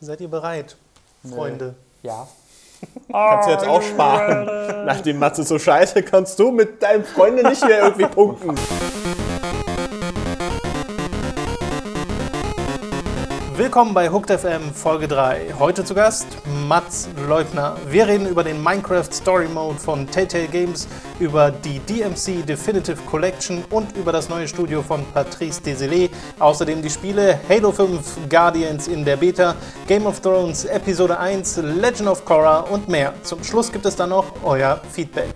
Seid ihr bereit, Freunde? Ja. Kannst du jetzt auch sparen. Nachdem Matze so scheiße, kannst du mit deinen Freunden nicht mehr irgendwie punkten. Willkommen bei Hooked FM Folge 3. Heute zu Gast Mats Leubner. Wir reden über den Minecraft Story Mode von Telltale Games, über die DMC Definitive Collection und über das neue Studio von Patrice Desilets. Außerdem die Spiele Halo 5 Guardians in der Beta, Game of Thrones Episode 1, Legend of Korra und mehr. Zum Schluss gibt es dann noch euer Feedback.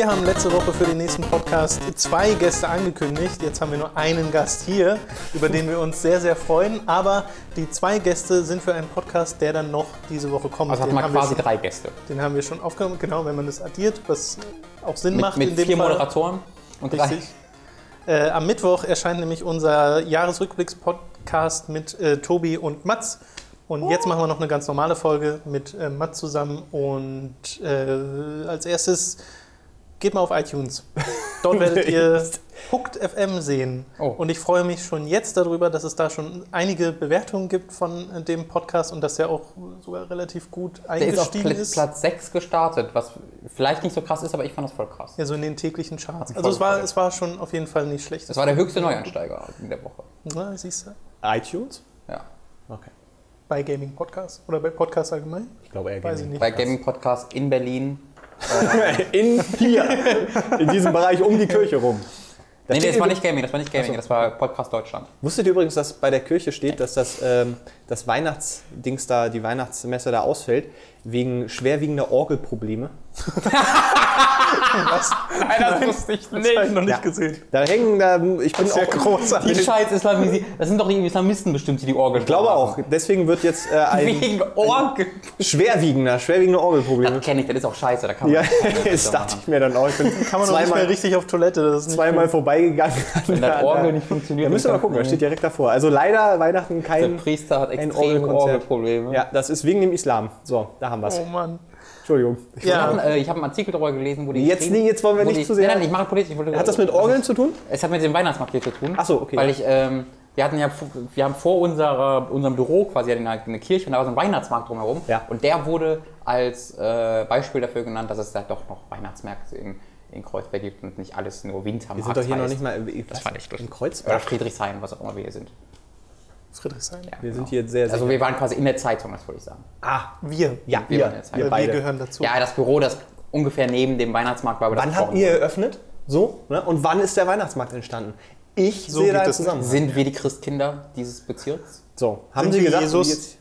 Wir haben letzte Woche für den nächsten Podcast zwei Gäste angekündigt. Jetzt haben wir nur einen Gast hier, über den wir uns sehr, sehr freuen. Aber die zwei Gäste sind für einen Podcast, der dann noch diese Woche kommt. Also hat man quasi schon, drei Gäste. Den haben wir schon aufgenommen, genau, wenn man das addiert, was auch Sinn Mit, macht mit in dem vier Fall. Moderatoren und drei. Richtig. Äh, am Mittwoch erscheint nämlich unser Jahresrückblicks-Podcast mit äh, Tobi und Mats. Und jetzt machen wir noch eine ganz normale Folge mit äh, Mats zusammen. Und äh, als erstes geht mal auf iTunes. Dort werdet ihr Hooked FM sehen. Oh. Und ich freue mich schon jetzt darüber, dass es da schon einige Bewertungen gibt von äh, dem Podcast und dass der auch sogar relativ gut Der ist auf eingestiegen. Platz 6 gestartet, was vielleicht nicht so krass ist, aber ich fand das voll krass. Ja, so in den täglichen Charts. Also es war, es war schon auf jeden Fall nicht schlecht. Das war der höchste Neuansteiger in der Woche. Na, siehst du. iTunes? Ja. Okay. Bei Gaming Podcast oder bei Podcast allgemein? Ich glaube eher Weiß ich Gaming. nicht. Bei Gaming Podcast in Berlin. In hier, in diesem Bereich um die Kirche rum. Da Nee, nee, das war nicht Gaming, das war nicht Gaming, das war Podcast Deutschland. Wusstet ihr übrigens, dass bei der Kirche steht, dass das, ähm, das Weihnachtsdings da, die Weihnachtsmesse da ausfällt, wegen schwerwiegender Orgelprobleme? Nein, das wusste ich Das habe ich noch nicht Ja. gesehen. Da hängen da, ich bin Sehr auch, großartig. Die scheiß Islamisi das sind doch die Islamisten bestimmt, die die Orgel ich glaube auch, deswegen wird jetzt äh, ein Wegen Orgel. schwerwiegender, schwerwiegende Orgelprobleme. Das kenne ich, das ist auch scheiße, da kann man Ja, nicht das dachte ich mir dann auch. Ich bin Kann man noch nicht mehr zweimal, richtig auf Toilette. Das ist nicht zweimal vorbeigegangen. Wenn das Orgel nicht funktioniert. Da müsst ihr mal gucken, da steht direkt davor. Also leider Weihnachten Der kein. Priester hat ein extreme Orgelkonzert. Orgelprobleme. Ja, das ist wegen dem Islam. So, da haben wir es. Oh Mann. Entschuldigung. Ich Ich habe Ja, äh, ich hab einen Artikel darüber gelesen, wo die Jetzt nie, jetzt wollen wir nicht die, zu sehr- Nein, nein, ich mache politisch. Ich Hat das mit Orgeln zu tun? Es hat mit dem Weihnachtsmarkt hier zu tun. Ach so, okay. Weil ich, ähm, wir hatten ja, wir haben vor unserer, unserem Büro quasi eine, Kirche und da war so ein Weihnachtsmarkt drumherum. Ja. Und der wurde als äh, Beispiel dafür genannt, dass es da doch noch Weihnachtsmärkte in, in Kreuzberg gibt und nicht alles nur Wintermarkt Wir sind doch hier noch heißt. nicht mal Das fand ich lustig. in Oder Kreuzberg. Friedrichshain, was auch immer wir hier sind. Friedrichshain. Ja, Wir genau. sind hier sehr, sehr. Also wir waren quasi in der Zeitung, das wollte ich sagen. ah, Wir. ja, Wir wir, wir, Wir beide. gehören dazu. Ja, das Büro, das ungefähr neben dem Weihnachtsmarkt war. aber das Wann habt ihr wurde. eröffnet? So, ne? Und wann ist der Weihnachtsmarkt entstanden? Ich So sehe da Zusammenhang. Sind wir die Christkinder dieses Bezirks? So, haben Sind Sie gedacht, Jesus? jetzt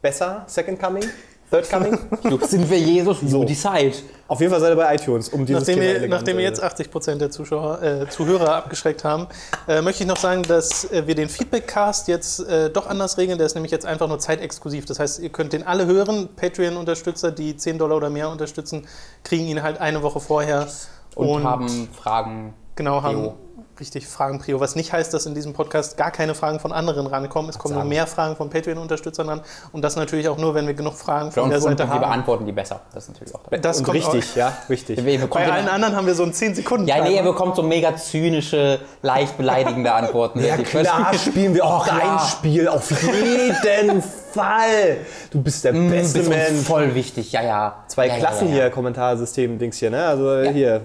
besser? Second Coming? Third Coming? Sind wir Jesus? So. You decide. Auf jeden Fall seid ihr bei iTunes, um dieses Nachdem Thema wir, nachdem wir jetzt 80% der Zuschauer, äh, Zuhörer abgeschreckt haben, äh, möchte ich noch sagen, dass äh, wir den Feedback-Cast jetzt äh, doch anders regeln. Der ist nämlich jetzt einfach nur zeitexklusiv. Das heißt, ihr könnt den alle hören. Patreon-Unterstützer, die 10 Dollar oder mehr unterstützen, kriegen ihn halt eine Woche vorher. Und, haben Fragen. Genau, haben. Richtig Fragen Prio. Was nicht heißt, dass in diesem Podcast gar keine Fragen von anderen rankommen. Es kommen nur mehr Fragen von Patreon-Unterstützern ran. Und das natürlich auch nur, wenn wir genug Fragen von der Seite wir haben. beantworten die besser. Das ist natürlich auch. Das Und richtig, ja, richtig. Bei allen anderen haben wir so einen 10 Sekunden. ja, nee, ihr bekommt so mega zynische, leicht beleidigende Antworten. Ja Die klar, spielen wir auch ein Spiel, auf jeden Fall. Du bist der Mm, beste bist Mensch. voll wichtig, ja, ja. Zwei ja, Klassen ja, hier, Kommentarsystem-Dings hier, ne? Also hier.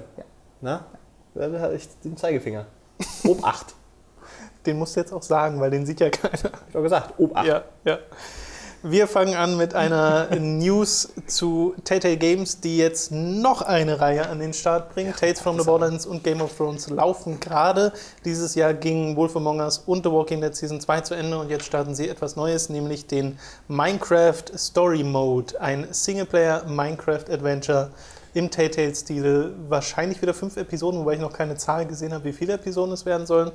Na? Da habe ich den Zeigefinger. Obacht. Den musst du jetzt auch sagen, weil den sieht ja keiner. Hab ich doch gesagt, Obacht. Ja, ja. Wir fangen an mit einer News zu Telltale Games, die jetzt noch eine Reihe an den Start bringen. Tales from the Borderlands und Game of Thrones laufen gerade. Dieses Jahr gingen Wolf Among Us und The Walking Dead Season 2 zu Ende und jetzt starten sie etwas Neues, nämlich den Minecraft Story Mode. Ein Singleplayer Minecraft Adventure im Telltale-Stil. Wahrscheinlich wieder fünf Episoden, wobei ich noch keine Zahl gesehen habe, wie viele Episoden es werden sollen.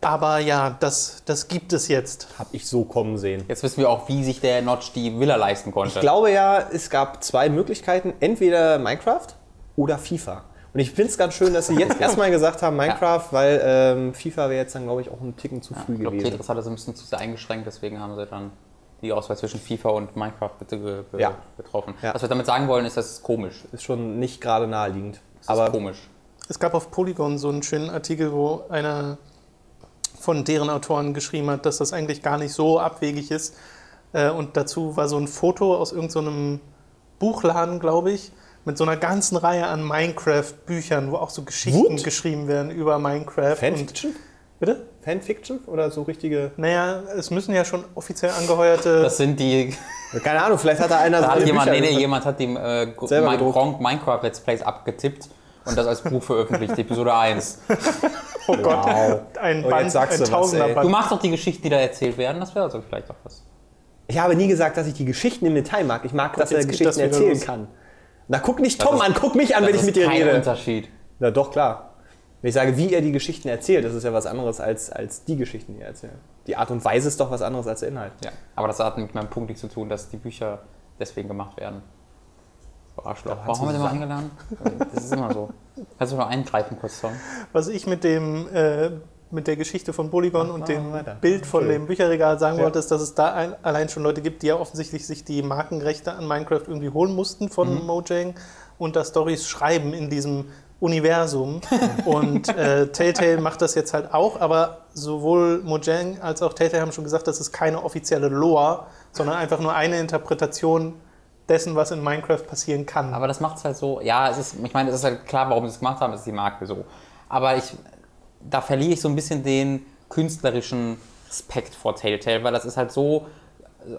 Aber ja, das, das gibt es jetzt. Hab ich so kommen sehen. Jetzt wissen wir auch, wie sich der Notch die Villa leisten konnte. Ich glaube ja, es gab zwei Möglichkeiten. Entweder Minecraft oder FIFA. Und ich finde es ganz schön, dass sie jetzt erstmal gesagt haben Minecraft, weil ähm, FIFA wäre jetzt dann, glaube ich, auch ein Ticken zu früh ich glaube, gewesen. Tetris hatte sie ein bisschen zu sehr eingeschränkt, deswegen haben sie dann die Auswahl zwischen FIFA und Minecraft bitte ge be Ja. getroffen. Ja. Was wir damit sagen wollen, ist, das ist komisch. Ist schon nicht gerade naheliegend. Das Aber ist komisch. Es gab auf Polygon so einen schönen Artikel, wo einer von deren Autoren geschrieben hat, dass das eigentlich gar nicht so abwegig ist. Äh, Und dazu war so ein Foto aus irgendeinem Buchladen, glaube ich, mit so einer ganzen Reihe an Minecraft-Büchern, wo auch so Geschichten What? geschrieben werden über Minecraft. Und, Fanfiction? bitte? Fanfiction oder so richtige. Naja, es müssen ja schon offiziell angeheuerte. Das sind die. Keine Ahnung, vielleicht hat da einer Da hat jemand, nee, nee, jemand hat dem äh, Minecraft Let's Plays abgetippt und das als Buch veröffentlicht, Episode 1. oh Gott, Wow. ein Und Band, jetzt sagst ein du was. Du machst doch die Geschichten, die da erzählt werden, das wäre also vielleicht auch was. Ich habe nie gesagt, dass ich die Geschichten im Detail mag. Ich mag, dass er Geschichten das erzählen los. kann. Na, guck nicht Tom ist- an, guck mich an, wenn das ich ist mit dir kein rede. Unterschied. Na doch, klar. Wenn ich sage, wie er die Geschichten erzählt, das ist ja was anderes als, als die Geschichten, die er erzählt. Die Art und Weise ist doch was anderes als der Inhalt. Ja, aber das hat mit meinem Punkt nichts zu tun, dass die Bücher deswegen gemacht werden. Arschloch. Warum haben wir den mal eingeladen? Das ist immer so. Kannst du noch eingreifen kurz, Tom? Was ich mit dem äh, mit der Geschichte von Polygon und dem weiter. Bild von Entschuldigung. dem Bücherregal sagen Ja. wollte, ist, dass es da ein, allein schon Leute gibt, die ja offensichtlich sich die Markenrechte an Minecraft irgendwie holen mussten von Mhm. Mojang und da Stories schreiben in diesem Universum. und äh, Telltale macht das jetzt halt auch, aber sowohl Mojang als auch Telltale haben schon gesagt, das ist keine offizielle Lore, sondern einfach nur eine Interpretation dessen, was in Minecraft passieren kann. Aber das macht es halt so, ja, es ist, ich meine, es ist halt klar, warum sie es gemacht haben, es ist die Marke so. Aber ich, da verliere ich so ein bisschen den künstlerischen Respekt vor Telltale, weil das ist halt so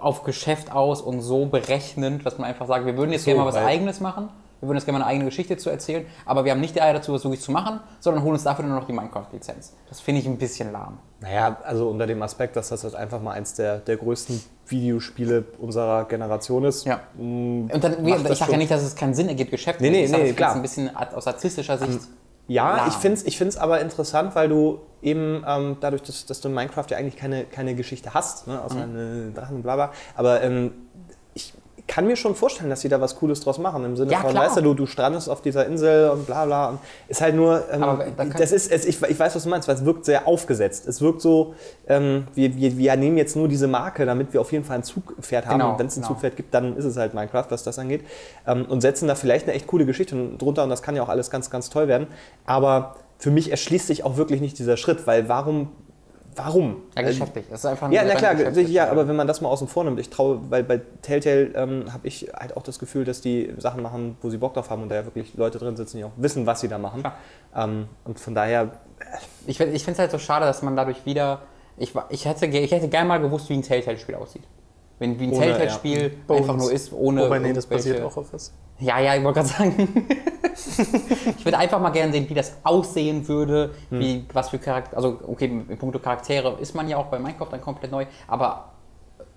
auf Geschäft aus und so berechnend, dass man einfach sagt, wir würden jetzt So, gerne mal was weil- Eigenes machen, wir würden jetzt gerne mal eine eigene Geschichte zu erzählen, aber wir haben nicht die Eier dazu, das wirklich zu machen, sondern holen uns dafür nur noch die Minecraft-Lizenz. Das finde ich ein bisschen lahm. Naja, also unter dem Aspekt, dass das halt einfach mal eins der, der größten Videospiele unserer Generation ist. Ja. mm, Und dann, ich sage ja nicht, dass es keinen Sinn ergibt, Geschäft Nee, nee, ich sag, nee, klar. ein bisschen aus artistischer Sicht. Ja, lahm. ich finde es ich find's aber interessant, weil du eben ähm, dadurch, dass, dass du in Minecraft ja eigentlich keine, keine Geschichte hast, ne, außer Mhm. eine Drachen und bla bla, aber ähm, ich kann mir schon vorstellen, dass sie da was Cooles draus machen, im Sinne Ja, von, klar. weißt du, du, du strandest auf dieser Insel und bla bla und ist halt nur, ähm, da das ist, es, ich, ich weiß, was du meinst, weil es wirkt sehr aufgesetzt. Es wirkt so, ähm, wir, wir, wir nehmen jetzt nur diese Marke, damit wir auf jeden Fall ein Zugpferd haben Genau, und wenn es ein genau. Zugpferd gibt, dann ist es halt Minecraft, was das angeht ähm, und setzen da vielleicht eine echt coole Geschichte drunter und das kann ja auch alles ganz, ganz toll werden, aber für mich erschließt sich auch wirklich nicht dieser Schritt, weil warum, warum? Ja, Äh, geschäftlich. Das ist einfach ja, na klar, ja, aber wenn man das mal außen vor nimmt, ich traue, weil bei Telltale ähm, habe ich halt auch das Gefühl, dass die Sachen machen, wo sie Bock drauf haben und da ja wirklich Leute drin sitzen, die auch wissen, was sie da machen. Klar. Ähm, und von daher, Ich, find- ich finde es halt so schade, dass man dadurch wieder. Ich, ich, hätte, ich hätte gerne mal gewusst, wie ein Telltale-Spiel aussieht. Wenn wie ein Telltale-Spiel Bones. einfach nur ist, ohne. Wobei, nee, das basiert auch auf was. Ja, ja, ich wollte gerade sagen. ich würde einfach mal gerne sehen, wie das aussehen würde, Hm. wie, was für Charakter. Also, okay, in puncto Charaktere ist man ja auch bei Minecraft dann komplett neu, aber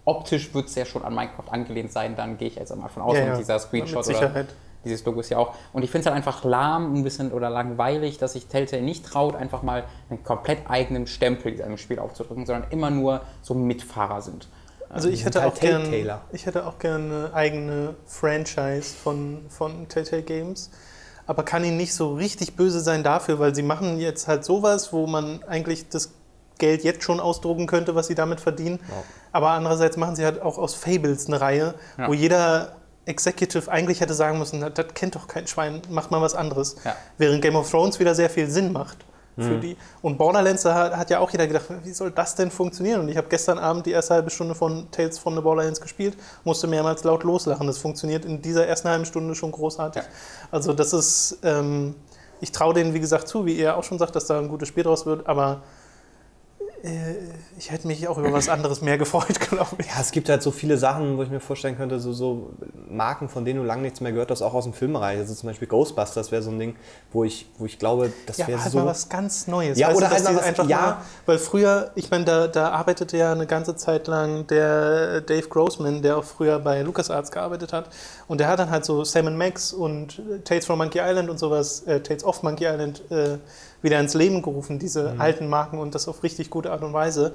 optisch wird es ja schon an Minecraft angelehnt sein, dann gehe ich jetzt einmal von aus. Ja, und ja, dieser Screenshot mit oder dieses Logo ist ja auch. Und ich finde es halt einfach lahm ein bisschen oder langweilig, dass sich Telltale nicht traut, einfach mal einen komplett eigenen Stempel in einem Spiel aufzudrücken, sondern immer nur so Mitfahrer sind. Also ich hätte, halt auch gern, ich hätte auch gerne eine eigene Franchise von, von Telltale Games, aber kann ihnen nicht so richtig böse sein dafür, weil sie machen jetzt halt sowas, wo man eigentlich das Geld jetzt schon ausdrucken könnte, was sie damit verdienen. Aber andererseits machen sie halt auch aus Fables eine Reihe, Ja. wo jeder Executive eigentlich hätte sagen müssen, das kennt doch kein Schwein, macht mal was anderes. Ja. Während Game of Thrones wieder sehr viel Sinn macht für Mhm. die. Und Borderlands, da hat, hat ja auch jeder gedacht, wie soll das denn funktionieren? Und ich habe gestern Abend die erste halbe Stunde von Tales from the Borderlands gespielt, musste mehrmals laut loslachen. Das funktioniert in dieser ersten halben Stunde schon großartig. Ja. Also das ist, ähm, ich traue denen, wie gesagt, zu, wie ihr auch schon sagt, dass da ein gutes Spiel draus wird, aber ich hätte mich auch über was anderes mehr gefreut, glaube ich. ja, es gibt halt so viele Sachen, wo ich mir vorstellen könnte, so, so Marken, von denen du lange nichts mehr gehört hast, auch aus dem Filmbereich. Also zum Beispiel Ghostbusters wäre so ein Ding, wo ich, wo ich glaube, das Ja, wäre halt so. mal was ganz Neues. Ja, Weißt oder du, halt mal was- einfach ja. mal, weil früher, ich meine, da, da arbeitete ja eine ganze Zeit lang der Dave Grossman, der auch früher bei LucasArts gearbeitet hat. Und der hat dann halt so Sam Max und äh, Tales from Monkey Island und sowas, äh, Tales of Monkey Island äh, wieder ins Leben gerufen, diese Mhm. alten Marken und das auf richtig gute Art und Weise.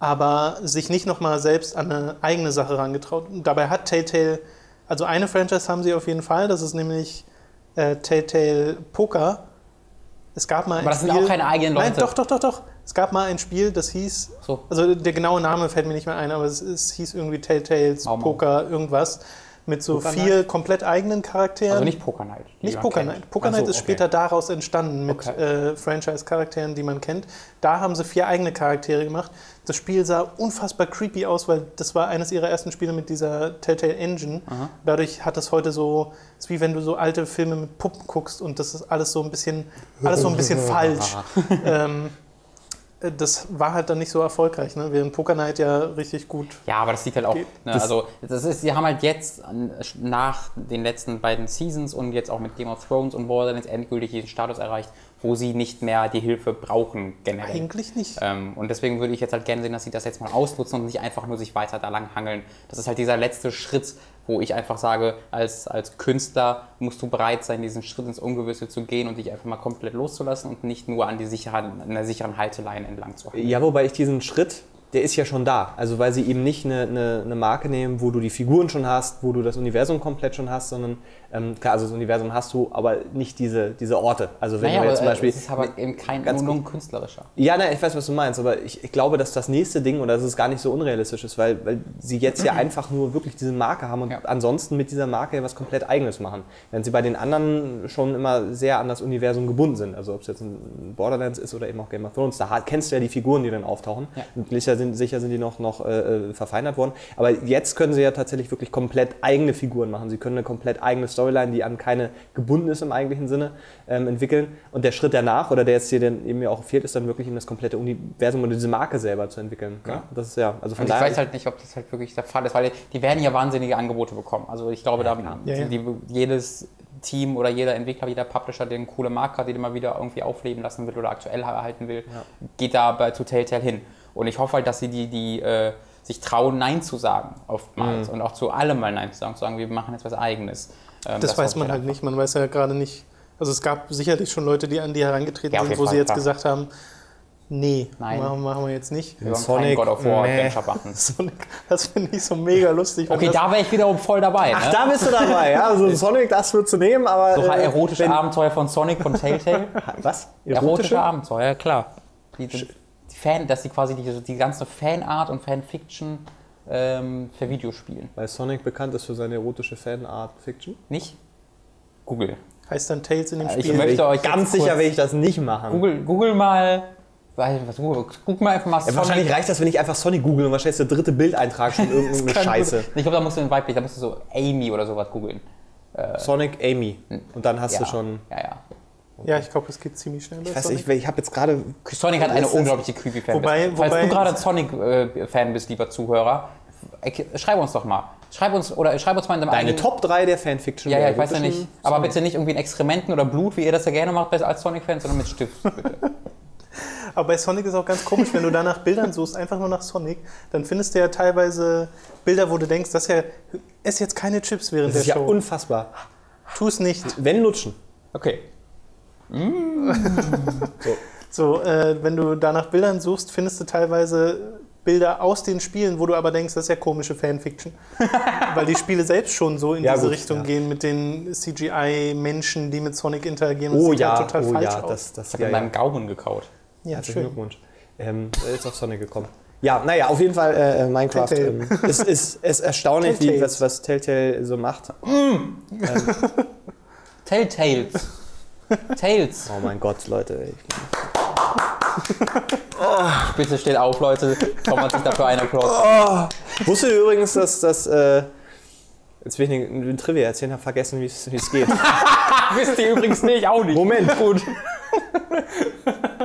Aber sich nicht nochmal selbst an eine eigene Sache herangetraut. Und dabei hat Telltale, also eine Franchise haben sie auf jeden Fall, das ist nämlich äh, Telltale Poker. Es gab mal Aber das sind auch keine eigenen Nein, Leute. doch, doch, doch, doch. Es gab mal ein Spiel, das hieß, So. also der genaue Name fällt mir nicht mehr ein, aber es, es hieß irgendwie Telltales. Poker irgendwas. Mit so Poker vier komplett eigenen Charakteren. Also nicht Poker Night. Nicht Poker kennt. Night. Poker so, Night ist okay. später daraus entstanden mit Okay. äh, Franchise-Charakteren, die man kennt. Da haben sie vier eigene Charaktere gemacht. Das Spiel sah unfassbar creepy aus, weil das war eines ihrer ersten Spiele mit dieser Telltale Engine. Dadurch hat es heute so, es ist wie wenn du so alte Filme mit Puppen guckst und das ist alles so ein bisschen, alles so ein bisschen falsch. ähm, äh, das war halt dann nicht so erfolgreich, ne? während Poker Night ja richtig gut. Ja, aber das liegt halt auch. Ne, also, das ist, sie haben halt jetzt nach den letzten beiden Seasons und jetzt auch mit Game of Thrones und Borderlands endgültig den Status erreicht, wo sie nicht mehr die Hilfe brauchen, generell. Eigentlich nicht. Ähm, und deswegen würde ich jetzt halt gerne sehen, dass sie das jetzt mal ausnutzen und nicht einfach nur sich weiter da lang hangeln. Das ist halt dieser letzte Schritt, wo ich einfach sage, als, als Künstler musst du bereit sein, diesen Schritt ins Ungewisse zu gehen und dich einfach mal komplett loszulassen und nicht nur an, die sicheren, an der sicheren Halteleine entlang zu hangeln. Ja, wobei ich diesen Schritt, der ist ja schon da. Also weil sie eben nicht eine, eine, eine Marke nehmen, wo du die Figuren schon hast, wo du das Universum komplett schon hast, sondern ähm, klar, also das Universum hast du, aber nicht diese, diese Orte. Also wenn Naja, du jetzt zum Beispiel es ist aber eben kein ganz nur, künstlerischer. Ja, nein, ich weiß, was du meinst, aber ich, ich glaube, dass das nächste Ding, oder dass es gar nicht so unrealistisch ist, weil, weil sie jetzt ja einfach nur wirklich diese Marke haben und Ja. ansonsten mit dieser Marke ja was komplett Eigenes machen. Während sie bei den anderen schon immer sehr an das Universum gebunden sind. Also ob es jetzt ein Borderlands ist oder eben auch Game of Thrones, da kennst du ja die Figuren, die dann auftauchen. Ja. Und sicher sind, sicher sind die noch, noch äh, äh, verfeinert worden. Aber jetzt können sie ja tatsächlich wirklich komplett eigene Figuren machen. Sie können eine komplett eigene Storyline, die an keine gebunden ist im eigentlichen Sinne, ähm, entwickeln. Und der Schritt danach, oder der jetzt hier dann eben ja auch fehlt, ist dann wirklich eben das komplette Universum oder diese Marke selber zu entwickeln. Ja. Das ist ja, also von Und ich daher. weiß halt nicht, ob das halt wirklich der Fall ist, weil die werden ja wahnsinnige Angebote bekommen. Also ich glaube, da Ja, ja. Die, jedes Team oder jeder Entwickler, jeder Publisher, der eine coole Marke hat, die immer wieder irgendwie aufleben lassen will oder aktuell erhalten will, geht da bei zu Telltale hin. Und ich hoffe halt, dass sie die, die äh, sich trauen, Nein zu sagen, oftmals. Mhm. Und auch zu allem mal Nein zu sagen, zu sagen, wir machen jetzt was Eigenes. Ähm, Das, weiß hoffe man halt nicht. Man weiß ja gerade nicht. Also es gab sicherlich schon Leute, die an die herangetreten Ja, sind, wo Fall, sie jetzt klar. gesagt haben, nee, Nein. Machen, machen wir jetzt nicht. Wir Sonic, God of War machen. Sonic, das finde ich so mega lustig. Okay, das, da wäre ich wiederum voll dabei. Ach, ne? da bist du dabei, ja. Also Sonic, das würdest du nehmen, aber. so äh, erotische wenn- Abenteuer von Sonic von Telltale. Was? Erotische Abenteuer, ja klar. Die, die, die Fan, dass sie quasi die, die ganze Fanart und Fanfiction ähm, für Videospielen. Weil Sonic bekannt ist für seine erotische Fanart-Fiction. Nicht? Google. heißt dann Tales in dem Ich Spiel. möchte euch Ganz sicher will ich das nicht machen. Google, Google mal. Was, Google, guck mal einfach mal Ja, wahrscheinlich reicht das, wenn ich einfach Sonic google und wahrscheinlich ist der dritte Bildeintrag schon irgendeine Scheiße. Ich glaube, da musst du den weiblich, da musst du so Amy oder sowas googeln. Sonic Amy. Und dann hast Ja. du schon. Ja, ja. Ja, ich glaube, es geht ziemlich schnell. bei Ich weiß Sonic. nicht, ich habe jetzt gerade. Sonic hat eine ist- unglaubliche creepy Fan. Wobei- Falls wobei- du gerade Sonic-Fan bist, lieber Zuhörer, äh, schreib uns doch mal. Schreib uns oder schreib uns mal in deinem Deine eigenen- Top 3 der Fanfiction. Ja, ja, ich weiß ja nicht. Aber bitte nicht irgendwie in Exkrementen oder Blut, wie ihr das ja gerne macht als Sonic-Fan, sondern mit Stift, bitte. Aber bei Sonic ist auch ganz komisch, wenn du da nach Bildern suchst, einfach nur nach Sonic, dann findest du ja teilweise Bilder, wo du denkst, das ist ja, ess jetzt keine Chips während Das ist der ja Show. unfassbar. Tu es nicht. Wenn lutschen. Okay. So, äh, wenn du da nach Bildern suchst, findest du teilweise Bilder aus den Spielen, wo du aber denkst, das ist ja komische Fanfiction. Weil die Spiele selbst schon so in Ja, diese gut, Richtung ja. gehen mit den CGI-Menschen, die mit Sonic interagieren. Das Oh ja, halt total oh falsch ja, aus. das, das Ich habe ja, in ja. meinem Gaumen gekaut. ja, Herzlichen schön. Glückwunsch. Ähm, er ist auf Sonne gekommen. Ja, naja, auf jeden Fall äh, äh, Minecraft. Ähm, es ist, ist erstaunlich, wie, was, was Telltale so macht. Telltales. Tales. Oh mein Gott, Leute. Ich, Bitte steht auf, Leute. Kommt man sich dafür einen Applaus. Wusstet ihr übrigens, dass das. Äh, jetzt will ich eine, eine Trivia erzählen, habe vergessen, wie es wie es geht. Wisst ihr übrigens nicht, auch nicht. Moment. Gut.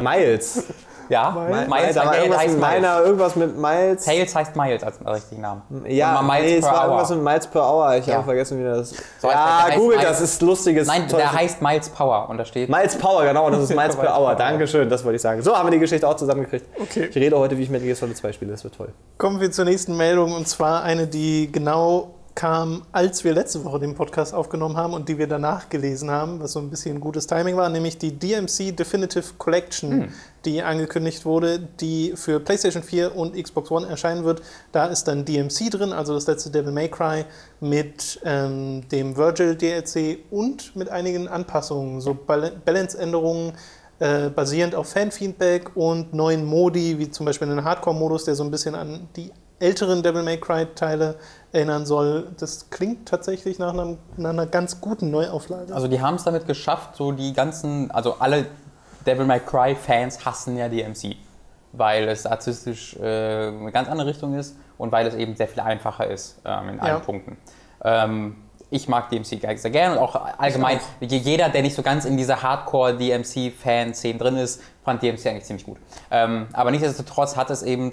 Miles. Ja, Miles. Miles, da war Miles irgendwas heißt mit Miles. meiner, irgendwas mit Miles. Tales heißt Miles als richtigen Namen. Ja, Miles nee, es per war Hour. irgendwas mit Miles per Hour. Ich Ja. habe vergessen, wie das. So, ja, Google, das ist lustiges. Nein, Zeug. der heißt Miles Power und da steht. Miles Power, genau, das ist Miles per Hour. Power. Dankeschön, das wollte ich sagen. So haben wir die Geschichte auch zusammengekriegt. Okay. Ich rede heute, wie ich Metal Gear Solid 2 spiele, das wird toll. Kommen wir zur nächsten Meldung und zwar eine, die genau kam, als wir letzte Woche den Podcast aufgenommen haben und die wir danach gelesen haben, was so ein bisschen gutes Timing war, nämlich die DMC Definitive Collection, die angekündigt wurde, die für PlayStation 4 und Xbox One erscheinen wird. Da ist dann DMC drin, also das letzte Devil May Cry mit ähm, dem Virgil DLC und mit einigen Anpassungen, so Bal Balance-Änderungen äh, basierend auf Fanfeedback und neuen Modi, wie zum Beispiel einen Hardcore-Modus, der so ein bisschen an die älteren Devil May Cry Teile erinnern soll. Das klingt tatsächlich nach, einem, nach einer ganz guten Neuauflage. Also die haben es damit geschafft, so die ganzen, also alle Devil May Cry Fans hassen ja DMC, weil es artistisch äh, eine ganz andere Richtung ist und weil es eben sehr viel einfacher ist ähm, in allen Ja. Punkten. Ähm, ich mag DMC sehr gerne und auch allgemein, jeder, der nicht so ganz in dieser Hardcore-DMC-Fan-Szene drin ist, fand DMC eigentlich ziemlich gut. Ähm, aber nichtsdestotrotz hat es eben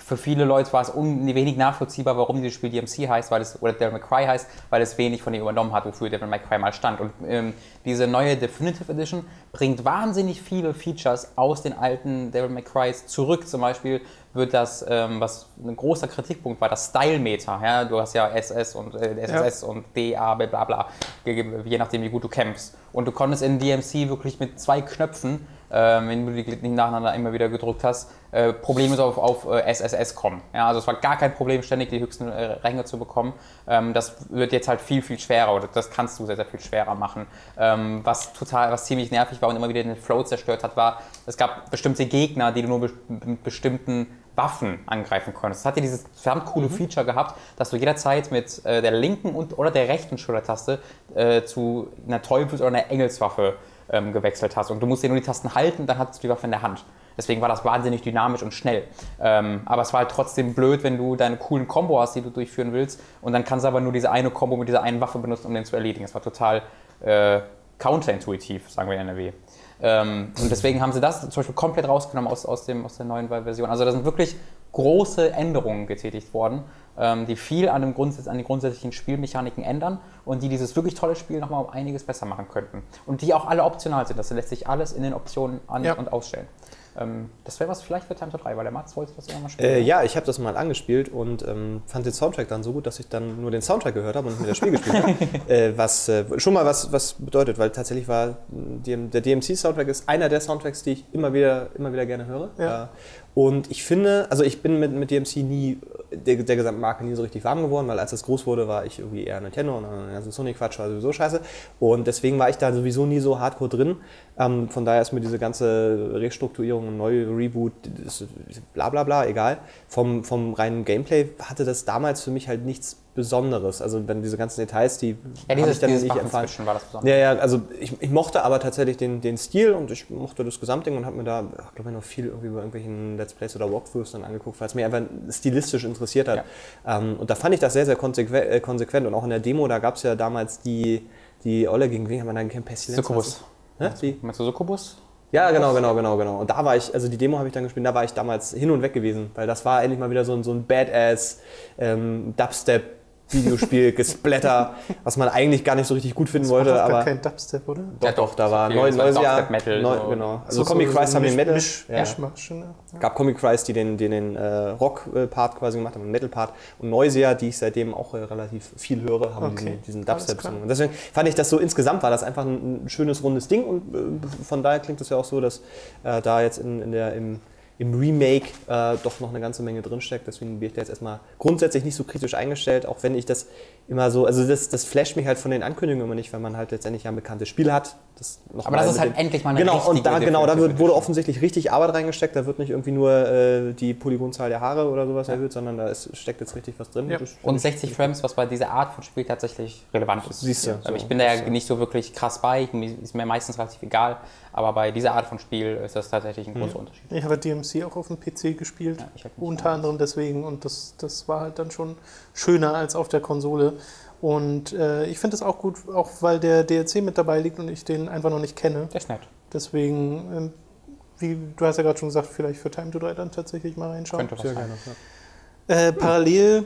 für viele Leute war es wenig nachvollziehbar, warum dieses Spiel DMC heißt, weil es, oder Devil May Cry heißt, weil es wenig von dem übernommen hat, wofür Devil May Cry mal stand. Und ähm, diese neue Definitive Edition bringt wahnsinnig viele Features aus den alten Devil May Crys zurück. Zum Beispiel wird das, ähm, was ein großer Kritikpunkt war, das Style-Meter. Ja? Du hast ja SS und äh, SSS und DA, bla bla je nachdem, wie gut du kämpfst. Und du konntest in DMC wirklich mit zwei Knöpfen wenn du die nicht nacheinander immer wieder gedrückt hast, äh, problemlos auf, auf äh, SSS kommen. Ja, also es war gar kein Problem, ständig die höchsten äh, Ränge zu bekommen. Ähm, das wird jetzt halt viel, viel schwerer oder das kannst du sehr, sehr viel schwerer machen. Ähm, was total, was ziemlich nervig war und immer wieder den Flow zerstört hat, war, es gab bestimmte Gegner, die du nur mit bestimmten Waffen angreifen konntest. Es hatte dieses verdammt coole Feature gehabt, dass du jederzeit mit äh, der linken und oder der rechten Schultertaste äh, zu einer Teufels- oder einer Engelswaffe ähm, gewechselt hast. Und du musst dir nur die Tasten halten, dann hattest du die Waffe in der Hand. Deswegen war das wahnsinnig dynamisch und schnell. Ähm, aber es war halt trotzdem blöd, wenn du deine coolen Combo hast, die du durchführen willst. Und dann kannst du aber nur diese eine Combo mit dieser einen Waffe benutzen, um den zu erledigen. Das war total äh, counterintuitiv, sagen wir in NRW. Ähm, und deswegen haben sie das zum Beispiel komplett rausgenommen aus, aus, dem, aus der neuen Version. Also da sind wirklich große Änderungen getätigt worden, ähm, die viel an, dem Grundsatz, an den grundsätzlichen Spielmechaniken ändern und die dieses wirklich tolle Spiel nochmal um einiges besser machen könnten. Und die auch alle optional sind. Das lässt sich alles in den Optionen an- Ja. und ausstellen. Ähm, das wäre was vielleicht für Time to 3, weil der Mats wollte das immer mal spielen. Äh, ja, ich habe das mal angespielt und ähm, fand den Soundtrack dann so gut, dass ich dann nur den Soundtrack gehört habe und nicht mehr das Spiel gespielt habe. Äh, was äh, schon mal was, was bedeutet, weil tatsächlich war die, der DMC-Soundtrack ist einer der Soundtracks, die ich immer wieder, immer wieder gerne höre. Ja. Äh, und ich finde, also ich bin mit, mit DMC nie, der, der gesamten Marke nie so richtig warm geworden, weil als das groß wurde, war ich irgendwie eher Nintendo und dann Sony-Quatsch war sowieso scheiße. Und deswegen war ich da sowieso nie so hardcore drin. Ähm, von daher ist mir diese ganze Restrukturierung und neue Reboot, bla bla bla, egal. Vom, vom reinen Gameplay hatte das damals für mich halt nichts Besonderes. Also wenn diese ganzen Details, die ja, dieses, ich dann dieses nicht erfahren. War das besonders. Ja, ja, also ich, ich mochte aber tatsächlich den, den Stil und ich mochte das Gesamtding und habe mir da, glaube ich, noch viel irgendwie bei irgendwelchen Let's Plays oder Walkthroughs dann angeguckt, weil es mich einfach stilistisch interessiert hat. Ähm, und da fand ich das sehr, sehr konsequent, äh, konsequent. Und auch in der Demo, da gab es ja damals die, die Olle gegen wen haben wir dann gekämpft? Pestilence? Succubus. Hä? Wie? Meinst du Succubus? Ja, genau, genau, genau, genau. Und da war ich, also die Demo habe ich dann gespielt, da war ich damals hin und weg gewesen, weil das war endlich mal wieder so ein, so ein Badass ähm, Dubstep Videospiel, Gesplatter, was man eigentlich gar nicht so richtig gut finden Das war wollte, doch gar aber kein Dubstep, oder? Ja, doch, da so war war neues Jahr. Dubstep Metal, neu, so. genau. Also Comic so, Christ haben den Metal. Misch, ja. Ne? Ja. gab Comic Christ, die den, den, den äh, Rock-Part quasi gemacht haben, den Metal-Part. Und Neusea, die ich seitdem auch äh, relativ viel höre, haben Okay, diesen, diesen Dubstep. Und deswegen fand ich das so insgesamt war das einfach ein, ein schönes, rundes Ding. Und äh, von daher klingt es ja auch so, dass äh, da jetzt in, in der, im, im Remake äh, doch noch eine ganze Menge drinsteckt. Deswegen bin ich da jetzt erstmal grundsätzlich nicht so kritisch eingestellt, auch wenn ich das immer so, also das, das flasht mich halt von den Ankündigungen immer nicht, weil man halt letztendlich ja ein bekanntes Spiel hat. Das noch Aber mal das ist halt endlich mal eine Genau, richtige und da, genau, da wird, wurde offensichtlich richtig Arbeit reingesteckt. Da wird nicht irgendwie nur äh, die Polygonzahl der Haare oder sowas erhöht, sondern da ist, steckt jetzt richtig was drin. Ja. Und ich- 60 Frames, was bei dieser Art von Spiel tatsächlich relevant ist. Siehst du, Aber so. ich bin da ja nicht so wirklich krass bei, mir ist mir meistens relativ egal, aber bei dieser Art von Spiel ist das tatsächlich ein großer Unterschied. Ich habe DMC auch auf dem PC gespielt, Ja, ich unter anderem deswegen und das, das war halt dann schon schöner als auf der Konsole. Und äh, ich finde es auch gut, auch weil der DLC mit dabei liegt und ich den einfach noch nicht kenne. Der ist nett. Deswegen, ähm, wie du hast ja gerade schon gesagt, vielleicht für Time to 3 dann tatsächlich mal reinschauen. Könnte was Sehr gerne. Ja. Äh, parallel,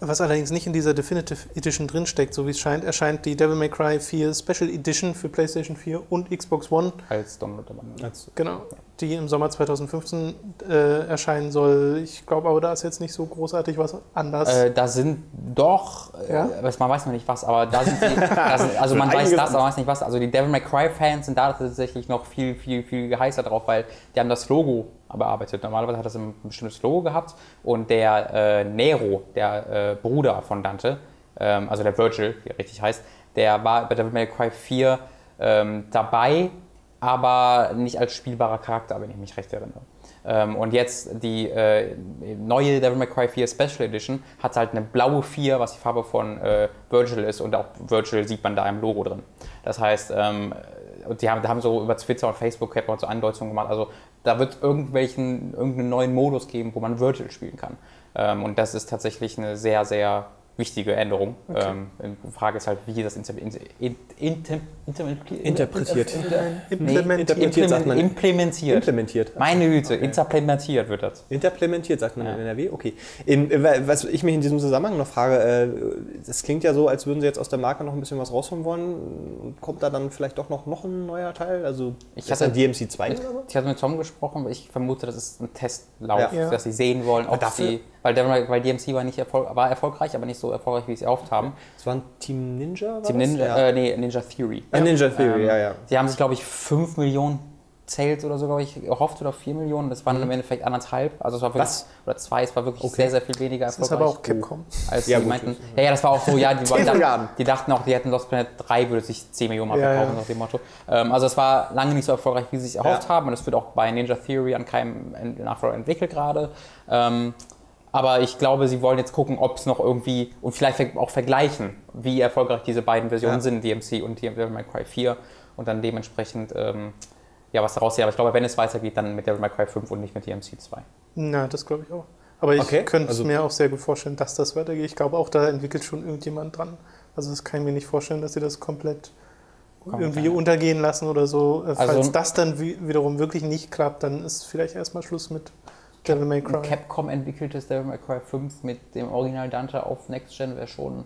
was allerdings nicht in dieser Definitive Edition drinsteckt, so wie es scheint, erscheint die Devil May Cry 4 Special Edition für PlayStation 4 und Xbox One. Als Download dabei. Als- Genau, die im Sommer 2015 äh, erscheinen soll. Ich glaube aber, da ist jetzt nicht so großartig was anders. Äh, da sind doch, äh, Ja? was- man weiß noch nicht was, aber da sind die, da sind, also man weiß das, aber man weiß nicht was. Also die Devil May Cry Fans sind da tatsächlich noch viel, viel, viel heißer drauf, weil die haben das Logo bearbeitet. Normalerweise hat das ein bestimmtes Logo gehabt und der äh, Nero, der äh, Bruder von Dante, ähm, also der Virgil, wie er richtig heißt, der war bei Devil May Cry 4 ähm, dabei, aber nicht als spielbarer Charakter, wenn ich mich recht erinnere. Ähm, und jetzt die äh, neue Devil May Cry 4 Special Edition hat halt eine blaue 4, was die Farbe von äh, Virgil ist und auch Virgil sieht man da im Logo drin. Das heißt, ähm, die haben, haben so über Twitter und Facebook hat man so Andeutungen gemacht. Also da wird irgendwelchen, irgendeinen neuen Modus geben, wo man Virtual spielen kann. Ähm, und das ist tatsächlich eine sehr, sehr wichtige Änderung. Ähm, die Frage ist halt, wie das inter, inter, inter, Interpretiert. Implementiert. Interpretiert sagt man. implementiert. Implementiert. Meine Güte, interplementiert wird das. Interplementiert, sagt man Ja. in NRW? Okay. In, äh, was ich mich in diesem Zusammenhang noch frage, äh, das klingt ja so, als würden sie jetzt aus der Marke noch ein bisschen was rausholen wollen. Kommt da dann vielleicht doch noch, noch ein neuer Teil? Also Ich hatte- DMC 2 oder so? Ich hatte mit Tom gesprochen, weil ich vermute, das ist ein Testlauf, Ja. dass sie sehen wollen, ob dafür- sie, weil, weil DMC war, nicht erfol war erfolgreich, aber nicht so erfolgreich, wie sie es erhofft haben. Das war ein Team Ninja? War Team das? Ninja, Ja. äh, nee, Ninja Theory. Ah, Ninja Theory, Ähm, ja, ja. Die haben sich, glaube ich, 5 Millionen Sales oder so, glaube ich, erhofft oder 4 Millionen. Das waren im Endeffekt anderthalb. Also es war wirklich, Mhm. Was? oder zwei, es war wirklich sehr, sehr viel weniger Das ist erfolgreich. aber auch Capcom. Als Ja, die gut, meinten, ja, ja, das war auch so, ja, die, waren, die dachten auch, die hätten Lost Planet 3 würde sich 10 Millionen Mal Ja, verkaufen, ja. nach dem Motto. Ähm, also es war lange nicht so erfolgreich, wie sie sich erhofft Ja. haben und es wird auch bei Ninja Theory an keinem Nachfolger entwickelt gerade. Ähm, aber ich glaube, sie wollen jetzt gucken, ob es noch irgendwie und vielleicht auch vergleichen, wie erfolgreich diese beiden Versionen Ja. sind, DMC und Devil May Cry 4 und dann dementsprechend ähm, ja, was daraus sieht. Aber ich glaube, wenn es weitergeht, dann mit Devil May Cry 5 und nicht mit DMC 2. Na, das glaube ich auch. Aber ich Okay, könnte also- mir auch sehr gut vorstellen, dass das weitergeht. Ich glaube auch, da entwickelt schon irgendjemand dran. Also das kann ich mir nicht vorstellen, dass sie das komplett irgendwie untergehen lassen oder so. Äh, Falls Also- das dann wi- wiederum wirklich nicht klappt, dann ist vielleicht erstmal Schluss mit Devil May Cry. Capcom entwickeltes Devil May Cry 5 mit dem Original Dante auf Next Gen wäre schon.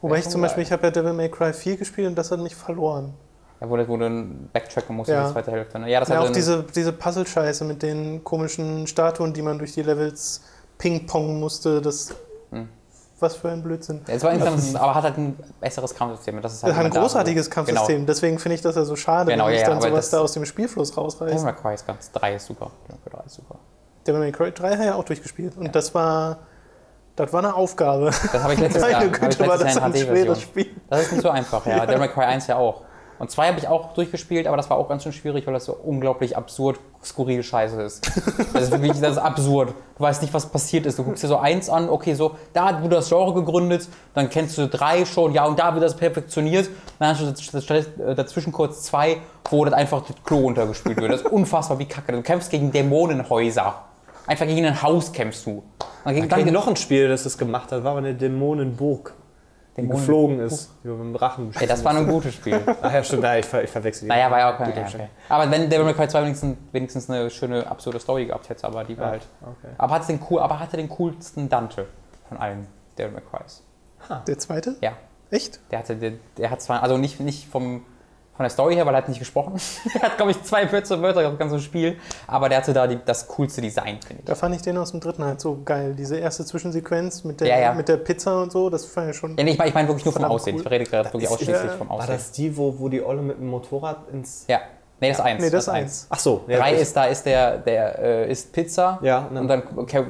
Wobei wär ich schon zum Beispiel, geil. ich habe ja Devil May Cry 4 gespielt und das hat mich verloren. Ja, wo, du- wo du dann backtracken musst in Ja. die zweite Hälfte. Ne? Ja, das Ja, hat auch diese, diese Puzzle-Scheiße mit den komischen Statuen, die man durch die Levels ping-pongen musste. Das, Hm. Was für ein Blödsinn. Ja, es war insgesamt, aber hat halt ein besseres Kampfsystem. Das ist halt hat ein da, großartiges wo- Kampfsystem, deswegen finde ich das ja so schade, Genau, wenn ja, ich dann sowas da aus dem Spielfluss Genau. Devil rausreiße. May Cry ist ganz 3 ist super. Devil May Cry 3 ist super. Devil May Cry 3 hat ja auch durchgespielt und das war das war eine Aufgabe. Das habe ich letztes Jahr, Meine ich Güte, war letztes das Jahr ein in schweres. Spiel. Das ist nicht so einfach, ja. Devil May Cry 1 ja auch. Und 2 habe ich auch durchgespielt, aber das war auch ganz schön schwierig, weil das so unglaublich absurd, skurril scheiße ist. Das ist wirklich das ist absurd. Du weißt nicht, was passiert ist. Du guckst dir so eins an, okay, so, da wurde das Genre gegründet, dann kennst du drei schon, ja, und da wird das perfektioniert. Dann hast du daz- dazwischen kurz zwei, wo das einfach das Klo untergespielt wird. Das ist unfassbar wie Kacke. Du kämpfst gegen Dämonenhäuser. Einfach gegen ein Haus kämpfst du. Dann gegen, Da kenne ich noch ein Spiel, das das gemacht hat, war aber eine Dämonenburg, die Dämonen- geflogen ist, die mit dem Drachen Ey, das war ein gutes Spiel. Ach ja, stimmt, ja, ich, ver ich verwechsel die. Naja, war ja auch kein ja, okay. Aber wenn Devil May Cry 2 wenigstens, wenigstens eine schöne, absurde Story gehabt hätte, aber die war halt. Okay. Aber, hat's den cool, aber hatte den coolsten Dante von allen Devil May Crys. Der zweite? Ja. Echt? Der hatte, der, der hat zwar, also nicht, nicht vom, von der Story her, weil er hat nicht gesprochen. er hat, glaube ich, zwei Wörter, Wörter das ganze Spiel. Aber der hatte da die, das coolste Design, finde Da ich. fand ich den aus dem dritten halt so geil. Diese erste Zwischensequenz mit der, Ja, ja. mit der Pizza und so, das fand ich schon. Ja, nee, ich meine ich mein wirklich nur vom Aussehen. cool. Ich rede gerade wirklich ausschließlich ja, vom War Aussehen. das die, wo, wo die Olle mit dem Motorrad ins. Ja. Nee, das ist eins. Nee, das ist ist eins. Ach so, ja, Drei ist, da ist der, der äh, isst Pizza Ja, und und dann-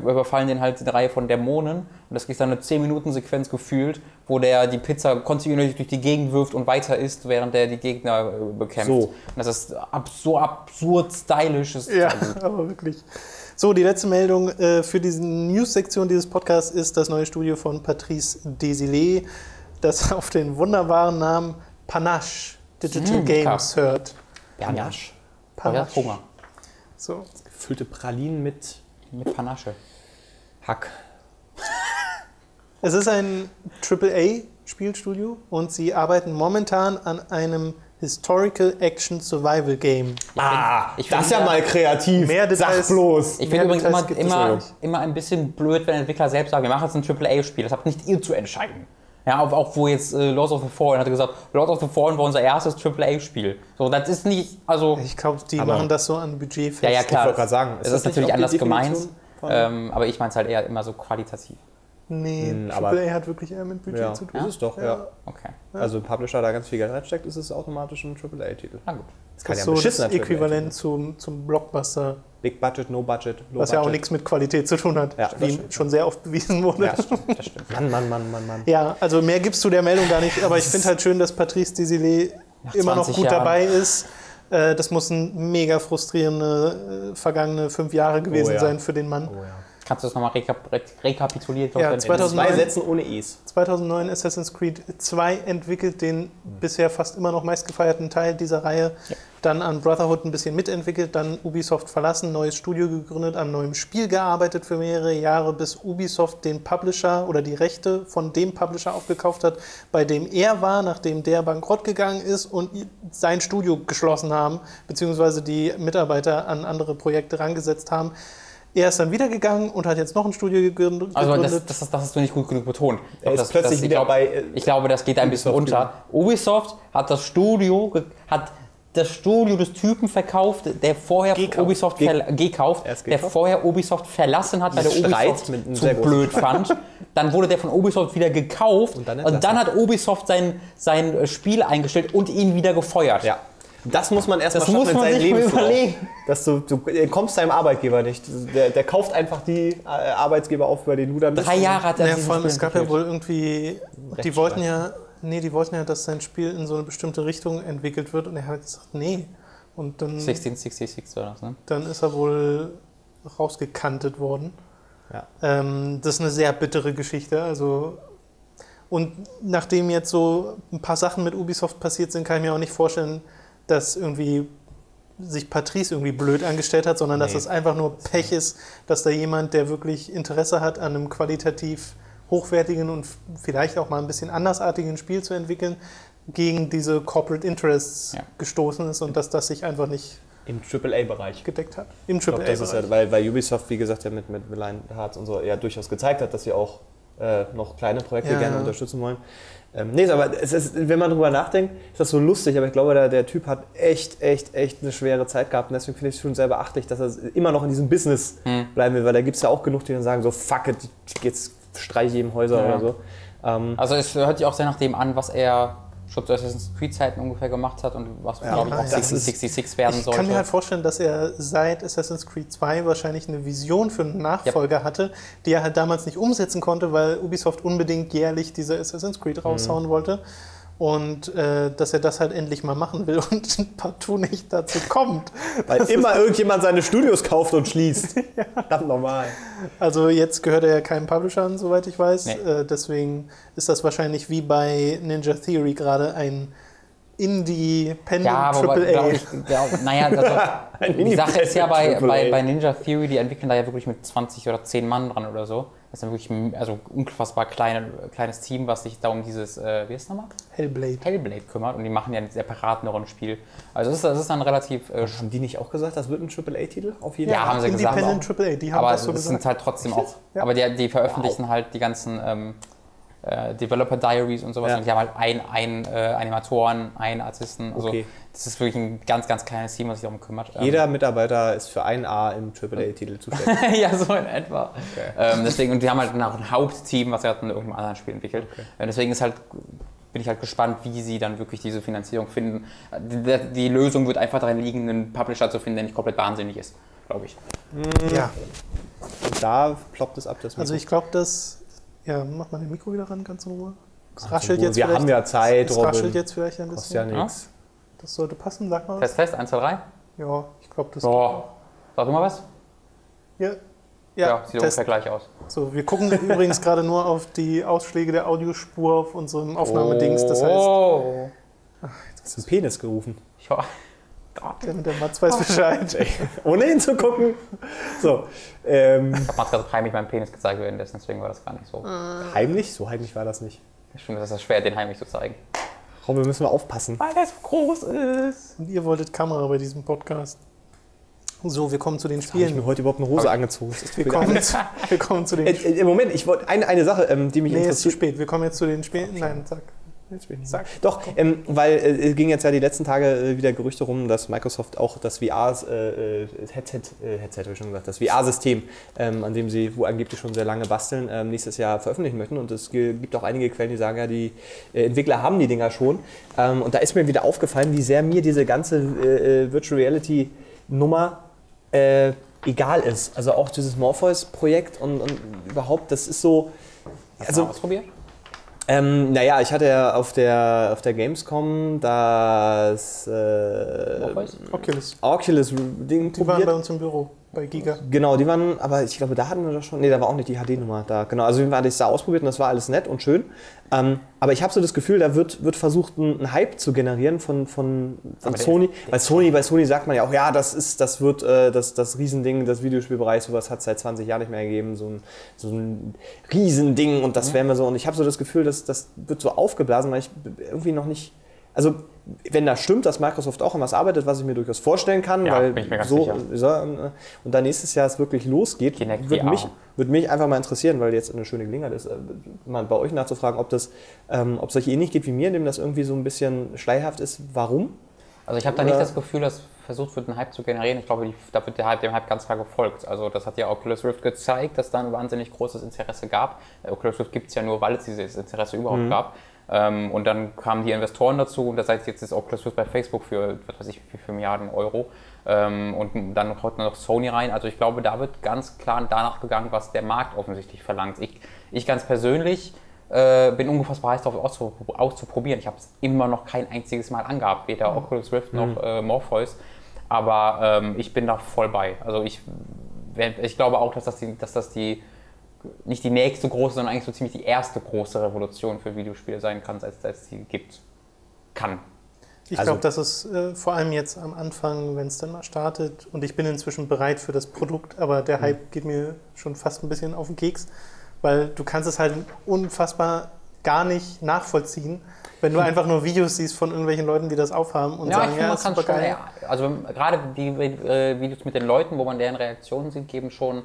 überfallen den halt eine Reihe von Dämonen und das ist dann eine 10-Minuten-Sequenz gefühlt, wo der die Pizza kontinuierlich durch die Gegend wirft und weiter isst, während der die Gegner äh, bekämpft. So. Und das ist ab, so absurd stylisch. Ja, gut. aber wirklich. So, die letzte Meldung äh, für diese News-Sektion dieses Podcasts ist das neue Studio von Patrice Desilets, das auf den wunderbaren Namen Panache Digital Mm, Games hört. Panache. Aber Panache. Hunger. So. Gefüllte Pralinen mit Mit Panache. Hack. Es ist ein AAA-Spielstudio und sie arbeiten momentan an einem Historical Action Survival Game. Ah, ich das ist ja mal kreativ. Mehr Details- Sag bloß. Ich finde übrigens immer, immer, immer ein bisschen blöd, wenn Entwickler selbst sagen, wir machen jetzt ein AAA-Spiel. Das habt nicht ihr zu entscheiden. Ja, auch, auch wo jetzt äh, Lords of the Fallen hat gesagt, Lords of the Fallen war unser erstes AAA-Spiel. So, das ist nicht, also... Ich glaube, die Aber- machen das so an Budget fest. Ja, ja, klar. wollte gerade sagen, es ist ist, das nicht natürlich anders gemeint. Ähm, aber ich meine es halt eher immer so qualitativ. Nee, Hm, aber- AAA hat wirklich eher mit Budget Ja, zu tun. ist es doch, ja. Okay, Also ein Publisher da ganz viel Geld reinsteckt, ist es automatisch ein AAA-Titel. na gut. Das Das ist ja so das Äquivalent zum, zum Blockbuster, Big Budget, No Budget, Low was Budget. ja auch nichts mit Qualität zu tun hat, Ja, wie schon sehr oft bewiesen wurde. Ja, das stimmt, das stimmt. Mann, Mann, Mann, Mann, Mann. Ja, also mehr gibst du der Meldung gar nicht, aber ich finde halt schön, dass Patrice Desilets immer noch 20 gut Jahren. dabei ist. Äh, das muss ein mega frustrierende äh, vergangene fünf Jahre gewesen ja. sein für den Mann. Oh ja. Kannst du das nochmal rekap re rekapitulieren? Ja, glaub, In 2009 zwei Sätzen ohne E's. 2009 Assassin's Creed 2 entwickelt, den bisher fast immer noch meistgefeierten Teil dieser Reihe. Dann an Brotherhood ein bisschen mitentwickelt, dann Ubisoft verlassen, neues Studio gegründet, an neuem Spiel gearbeitet für mehrere Jahre, bis Ubisoft den Publisher oder die Rechte von dem Publisher aufgekauft hat, bei dem er war, nachdem der bankrott gegangen ist und sein Studio geschlossen haben, beziehungsweise die Mitarbeiter an andere Projekte rangesetzt haben. Er ist dann wieder gegangen und hat jetzt noch ein Studio gegründet. Also das, das, das, das hast du nicht gut genug betont. Ich Er ist das, plötzlich ich wieder glaub, bei, äh, Ich glaube, das geht ein bisschen Ubisoft unter. Ubisoft hat das Studio, hat das Studio des Typen verkauft, der vorher Gekauft. Ubisoft gekauft, ist der gekauft. vorher Ubisoft verlassen hat, weil der Ubisoft zu blöd fand. Dann wurde der von Ubisoft wieder gekauft Und dann und dann hat Ubisoft sein, sein Spiel eingestellt und ihn wieder gefeuert. Ja. Das muss man erstmal Das muss man sich mal überlegen. Dass du, du äh, kommst deinem Arbeitgeber nicht. Der, der kauft einfach die äh, Arbeitgeber auf, bei denen du dann bist. Drei Jahre hat er Ja, vor allem, es gab ja wohl irgendwie, die wollten ja, nee, die wollten ja, dass sein Spiel in so eine bestimmte Richtung entwickelt wird und er hat gesagt, nee. Und dann, 1666 war das, ne? dann ist er wohl rausgekantet worden. Ja. Ähm, das ist eine sehr bittere Geschichte. Also und nachdem jetzt so ein paar Sachen mit Ubisoft passiert sind, kann ich mir auch nicht vorstellen, dass irgendwie sich Patrice irgendwie blöd angestellt hat, sondern dass Nee. es einfach nur Pech ist, dass da jemand, der wirklich Interesse hat, an einem qualitativ hochwertigen und vielleicht auch mal ein bisschen andersartigen Spiel zu entwickeln, gegen diese Corporate Interests Ja. gestoßen ist und dass das sich einfach nicht Im AAA-Bereich. gedeckt hat. Im Ich glaube, das ist ja, AAA-Bereich. weil, weil Ubisoft, wie gesagt, ja mit, mit Blind Hearts und so ja durchaus gezeigt hat, dass sie auch äh, noch kleine Projekte Ja, gerne unterstützen wollen. Ähm, nee, aber ist, wenn man drüber nachdenkt, ist das so lustig, aber ich glaube, der, der Typ hat echt, echt, echt eine schwere Zeit gehabt und deswegen finde ich es schon sehr beachtlich, dass er immer noch in diesem Business Hm. bleiben will, weil da gibt es ja auch genug, die dann sagen, so fuck it, jetzt streich ich jedem Häuser Ja. oder so. Ähm, Also es hört sich auch sehr nach dem an, was er schon zu Assassin's Creed Zeiten ungefähr gemacht hat und was glaube ich auch ja. Das ist- 1666 werden Ich sollte. kann mir halt vorstellen, dass er seit Assassin's Creed 2 wahrscheinlich eine Vision für einen Nachfolger hatte, die er halt damals nicht umsetzen konnte, weil Ubisoft unbedingt jährlich diese Assassin's Mhm. Creed raushauen wollte. Und äh, dass er das halt endlich mal machen will und partout nicht dazu kommt. weil Das immer irgendjemand seine Studios kauft und schließt. Verdammt normal. Also jetzt gehört er ja keinem Publisher an, soweit ich weiß. Nee. Äh, deswegen ist das wahrscheinlich wie bei Ninja Theory gerade ein Indie-Pendant ja, aber AAA. glaube ich, glaub, naja, also, die Sache ist ja bei, Triple A. bei, bei Ninja Theory, die entwickeln da ja wirklich mit 20 oder 10 Mann dran oder so. Das ist ja wirklich ein also unfassbar kleine, kleines Team, was sich da um dieses, äh, wie ist das nochmal? Hellblade. Hellblade kümmert und die machen ja ein separat ein Rollenspiel. Also das ist, das ist dann relativ äh, Haben die nicht auch gesagt, das wird ein AAA-Titel auf jeden Ja, Fall? haben sie gesagt. Independent AAA, die haben aber das es so sind gesagt. halt trotzdem auch. Ja. Aber die, die veröffentlichen halt die ganzen ähm, äh, Developer Diaries und sowas. Ja. Und die haben halt ein, ein äh, Animatoren, einen Artisten. Also Okay. das ist wirklich ein ganz, ganz kleines Team, was sich darum kümmert. Ähm, Jeder Mitarbeiter ist für ein A im AAA-Titel zuständig. ja, so in etwa. Ähm, deswegen, und die haben halt noch ein Hauptteam, was gerade in irgendeinem anderen Spiel entwickelt. Äh, deswegen ist halt, bin ich halt gespannt, wie sie dann wirklich diese Finanzierung finden. Die, die Lösung wird einfach darin liegen, einen Publisher zu finden, der nicht komplett wahnsinnig ist, glaube ich. Ja, da ploppt es ab, das also ich glaube, dass. Ja, mach mal dein Mikro wieder ran, ganz in Ruhe. Es Ach, raschelt jetzt wir vielleicht. haben ja Zeit, es Robin. raschelt jetzt vielleicht ein Kostet ja bisschen. nichts. Das sollte passen, sag mal. was. Fest, fest, 1, 2, 3. Ja, ich glaube, das. So. Sag du mal was? Ja, Ja, ja, sieht Test. ungefähr gleich aus. So, wir gucken übrigens gerade nur auf die Ausschläge der Audiospur auf unserem Aufnahmedings. Das heißt, Oh. Hast du einen Penis gerufen? Ja. Der, der Mats weiß Bescheid. Ohne hinzugucken. So. Ähm, Ich habe Mats gerade heimlich meinen Penis gezeigt währenddessen, deswegen war das gar nicht so. heimlich? So heimlich war das nicht. Stimmt, das ist schwer, den heimlich zu zeigen. Robin, müssen wir aufpassen. Weil der so groß ist. Und ihr wolltet Kamera bei diesem Podcast. So, wir kommen zu den Habe ich mir Spielen. heute überhaupt eine Hose angezogen? Das ist Wir kommen, zu, wir kommen zu den Äh, Spielen. äh, Moment, ich wollte eine, eine Sache, ähm, die mich Nee, ist zu interessiert. spät. Wir kommen jetzt zu den Spielen. Nein, sag. Sag. Doch, ähm, weil äh, es ging jetzt ja die letzten Tage äh, wieder Gerüchte rum, dass Microsoft auch das VR äh, äh, Headset, äh, habe ich schon gesagt, das VR-System, ähm, an dem sie wo angeblich schon sehr lange basteln, ähm, nächstes Jahr veröffentlichen möchten. Und es gibt auch einige Quellen, die sagen, ja, die äh, Entwickler haben die Dinger schon. Ähm, und da ist mir wieder aufgefallen, wie sehr mir diese ganze Virtual Reality Nummer äh, egal ist. Also auch dieses Morpheus-Projekt und, und überhaupt, das ist so. Hast Also mal ausprobiert? Ähm, naja, ich hatte ja auf der, auf der Gamescom das äh, Morpheus? Oculus. Oculus-Ding Die waren bei uns im Büro, bei Giga. Genau, die waren, aber ich glaube, da hatten wir doch schon, nee, da war auch nicht die HD-Nummer da. Genau, also wir haben das da ausprobiert und das war alles nett und schön. Ähm, aber ich habe so das Gefühl, da wird, wird versucht, einen Hype zu generieren von, von, von Sony. ist Sony, bei Sony sagt man ja auch, ja, das ist, das wird äh, das, das Riesending, das Videospielbereich, sowas hat es seit 20 Jahren nicht mehr gegeben, so ein, so ein Riesending und das wäre mir so. Und ich habe so das Gefühl, dass das wird so aufgeblasen, weil ich irgendwie noch nicht. Also, wenn das stimmt, dass Microsoft auch an was arbeitet, was ich mir durchaus vorstellen kann, Ja, weil so, sicher. äh, und dann nächstes Jahr es wirklich losgeht, Kinect würde VR. mich, würde mich einfach mal interessieren, weil jetzt eine schöne Gelegenheit ist, äh, mal bei euch nachzufragen, ob das, ähm, ob es euch ähnlich geht wie mir, indem das irgendwie so ein bisschen schleierhaft ist. Warum? Also ich habe da nicht das Gefühl, dass versucht wird, einen Hype zu generieren. Ich glaube, die, da wird der Hype, dem Hype ganz klar gefolgt. Also das hat ja Oculus Rift gezeigt, dass da ein wahnsinnig großes Interesse gab. Äh, Oculus Rift gibt es ja nur, weil es dieses Interesse überhaupt gab. Ähm, und dann kamen die Investoren dazu und das heißt, jetzt ist Oculus Rift bei Facebook für, was weiß ich, wie viel Milliarden Euro. Ähm, und dann haut noch Sony rein. Also ich glaube, da wird ganz klar danach gegangen, was der Markt offensichtlich verlangt. Ich, ich ganz persönlich äh, bin unfassbar heiß darauf auszupro- auszuprobieren. Ich habe es immer noch kein einziges Mal angehabt, weder Oculus Rift noch äh, Morpheus. Aber ähm, ich bin da voll bei. Also ich, ich glaube auch, dass das, die, dass das die nicht die nächste große, sondern eigentlich so ziemlich die erste große Revolution für Videospiele sein kann, als es sie gibt. Kann. Ich Also- glaube, dass es äh, vor allem jetzt am Anfang, wenn es dann mal startet, und ich bin inzwischen bereit für das Produkt, aber der Hype geht mir schon fast ein bisschen auf den Keks, weil du kannst es halt unfassbar gar nicht nachvollziehen, wenn du einfach nur Videos siehst von irgendwelchen Leuten, die das aufhaben und Ja, sagen, ich finde, ja, man ist kann super schon, geil. ja, also gerade die äh, Videos mit den Leuten, wo man deren Reaktionen sieht, geben schon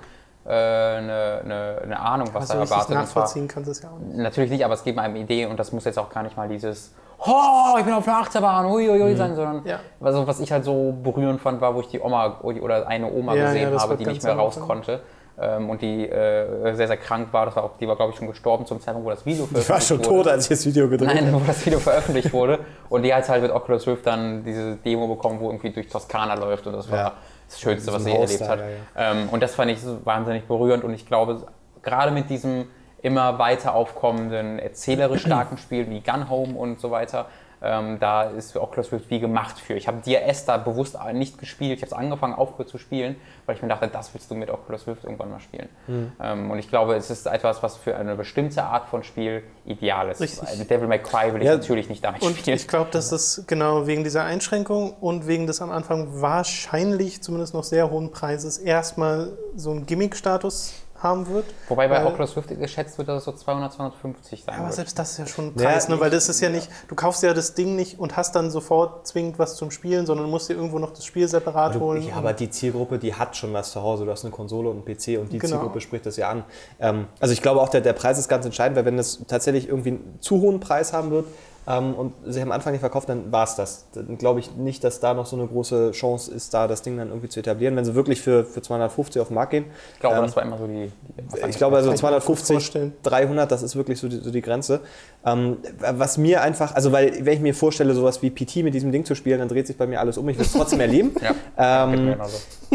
eine, eine, eine Ahnung, was Also da erwartet. Zwar- nachvollziehen kannst du es ja auch nicht. Natürlich nicht, aber es gibt einem Idee und das muss jetzt auch gar nicht mal dieses Oh, ich bin auf einer Achterbahn, uiuiui sein, sondern Ja. also, was ich halt so berührend fand, war, wo ich die Oma oder eine Oma Ja, gesehen ja, das habe, die nicht mehr raus Anfang. konnte. Ähm, und die äh, sehr, sehr krank war. Das war auch, die war, glaube ich, schon gestorben zum Zeitpunkt, wo das Video Ich war schon wurde. tot, als ich das Video gedreht Nein, habe. wo das Video veröffentlicht wurde. Und die hat halt mit Oculus Rift dann diese Demo bekommen, wo irgendwie durch Toskana läuft. Und das war Ja. Das Schönste, was sie Haus erlebt da, hat. ja, Ähm, und das fand ich so wahnsinnig berührend. Und ich glaube, gerade mit diesem immer weiter aufkommenden, erzählerisch starken Spielen wie Gun Home und so weiter, ähm, da ist Oculus Rift wie gemacht für. Ich habe DRS da bewusst nicht gespielt. Ich habe es angefangen, aufgehört zu spielen, weil ich mir dachte, das willst du mit Oculus Rift irgendwann mal spielen. Mhm. Ähm, und ich glaube, es ist etwas, was für eine bestimmte Art von Spiel ideal ist. Richtig. Mit Devil May Cry will ich Ja. natürlich nicht damit Und spielen. ich glaube, dass das genau wegen dieser Einschränkung und wegen des am Anfang wahrscheinlich zumindest noch sehr hohen Preises erstmal so einen Gimmick-Status haben wird. Wobei bei weil- Oculus Rift geschätzt wird, dass es so 200, 250 sein Aber wird. selbst das ist ja schon ein Ja, Preis, ne? weil das ist ja nicht, du kaufst ja das Ding nicht und hast dann sofort zwingend was zum Spielen, sondern musst dir irgendwo noch das Spiel separat holen. Ja, aber die Zielgruppe, die hat schon was zu Hause. Du hast eine Konsole und einen PC und die Genau. Zielgruppe spricht das ja an. Ähm, also ich glaube auch, der, der Preis ist ganz entscheidend, weil wenn es tatsächlich irgendwie einen zu hohen Preis haben wird ähm, und sie am Anfang nicht verkauft, dann war es das. Dann glaube ich nicht, dass da noch so eine große Chance ist, da das Ding dann irgendwie zu etablieren. Wenn sie wirklich für, für 250 auf den Markt gehen, ich glaube, ähm, das war immer so die. die ich glaube also Kann ich mir gut 250, vorstellen. 300, das ist wirklich so die, so die Grenze. Ähm, was mir einfach, also weil wenn ich mir vorstelle, sowas wie PT mit diesem Ding zu spielen, dann dreht sich bei mir alles um. Ich will es trotzdem erleben. Ja, ähm,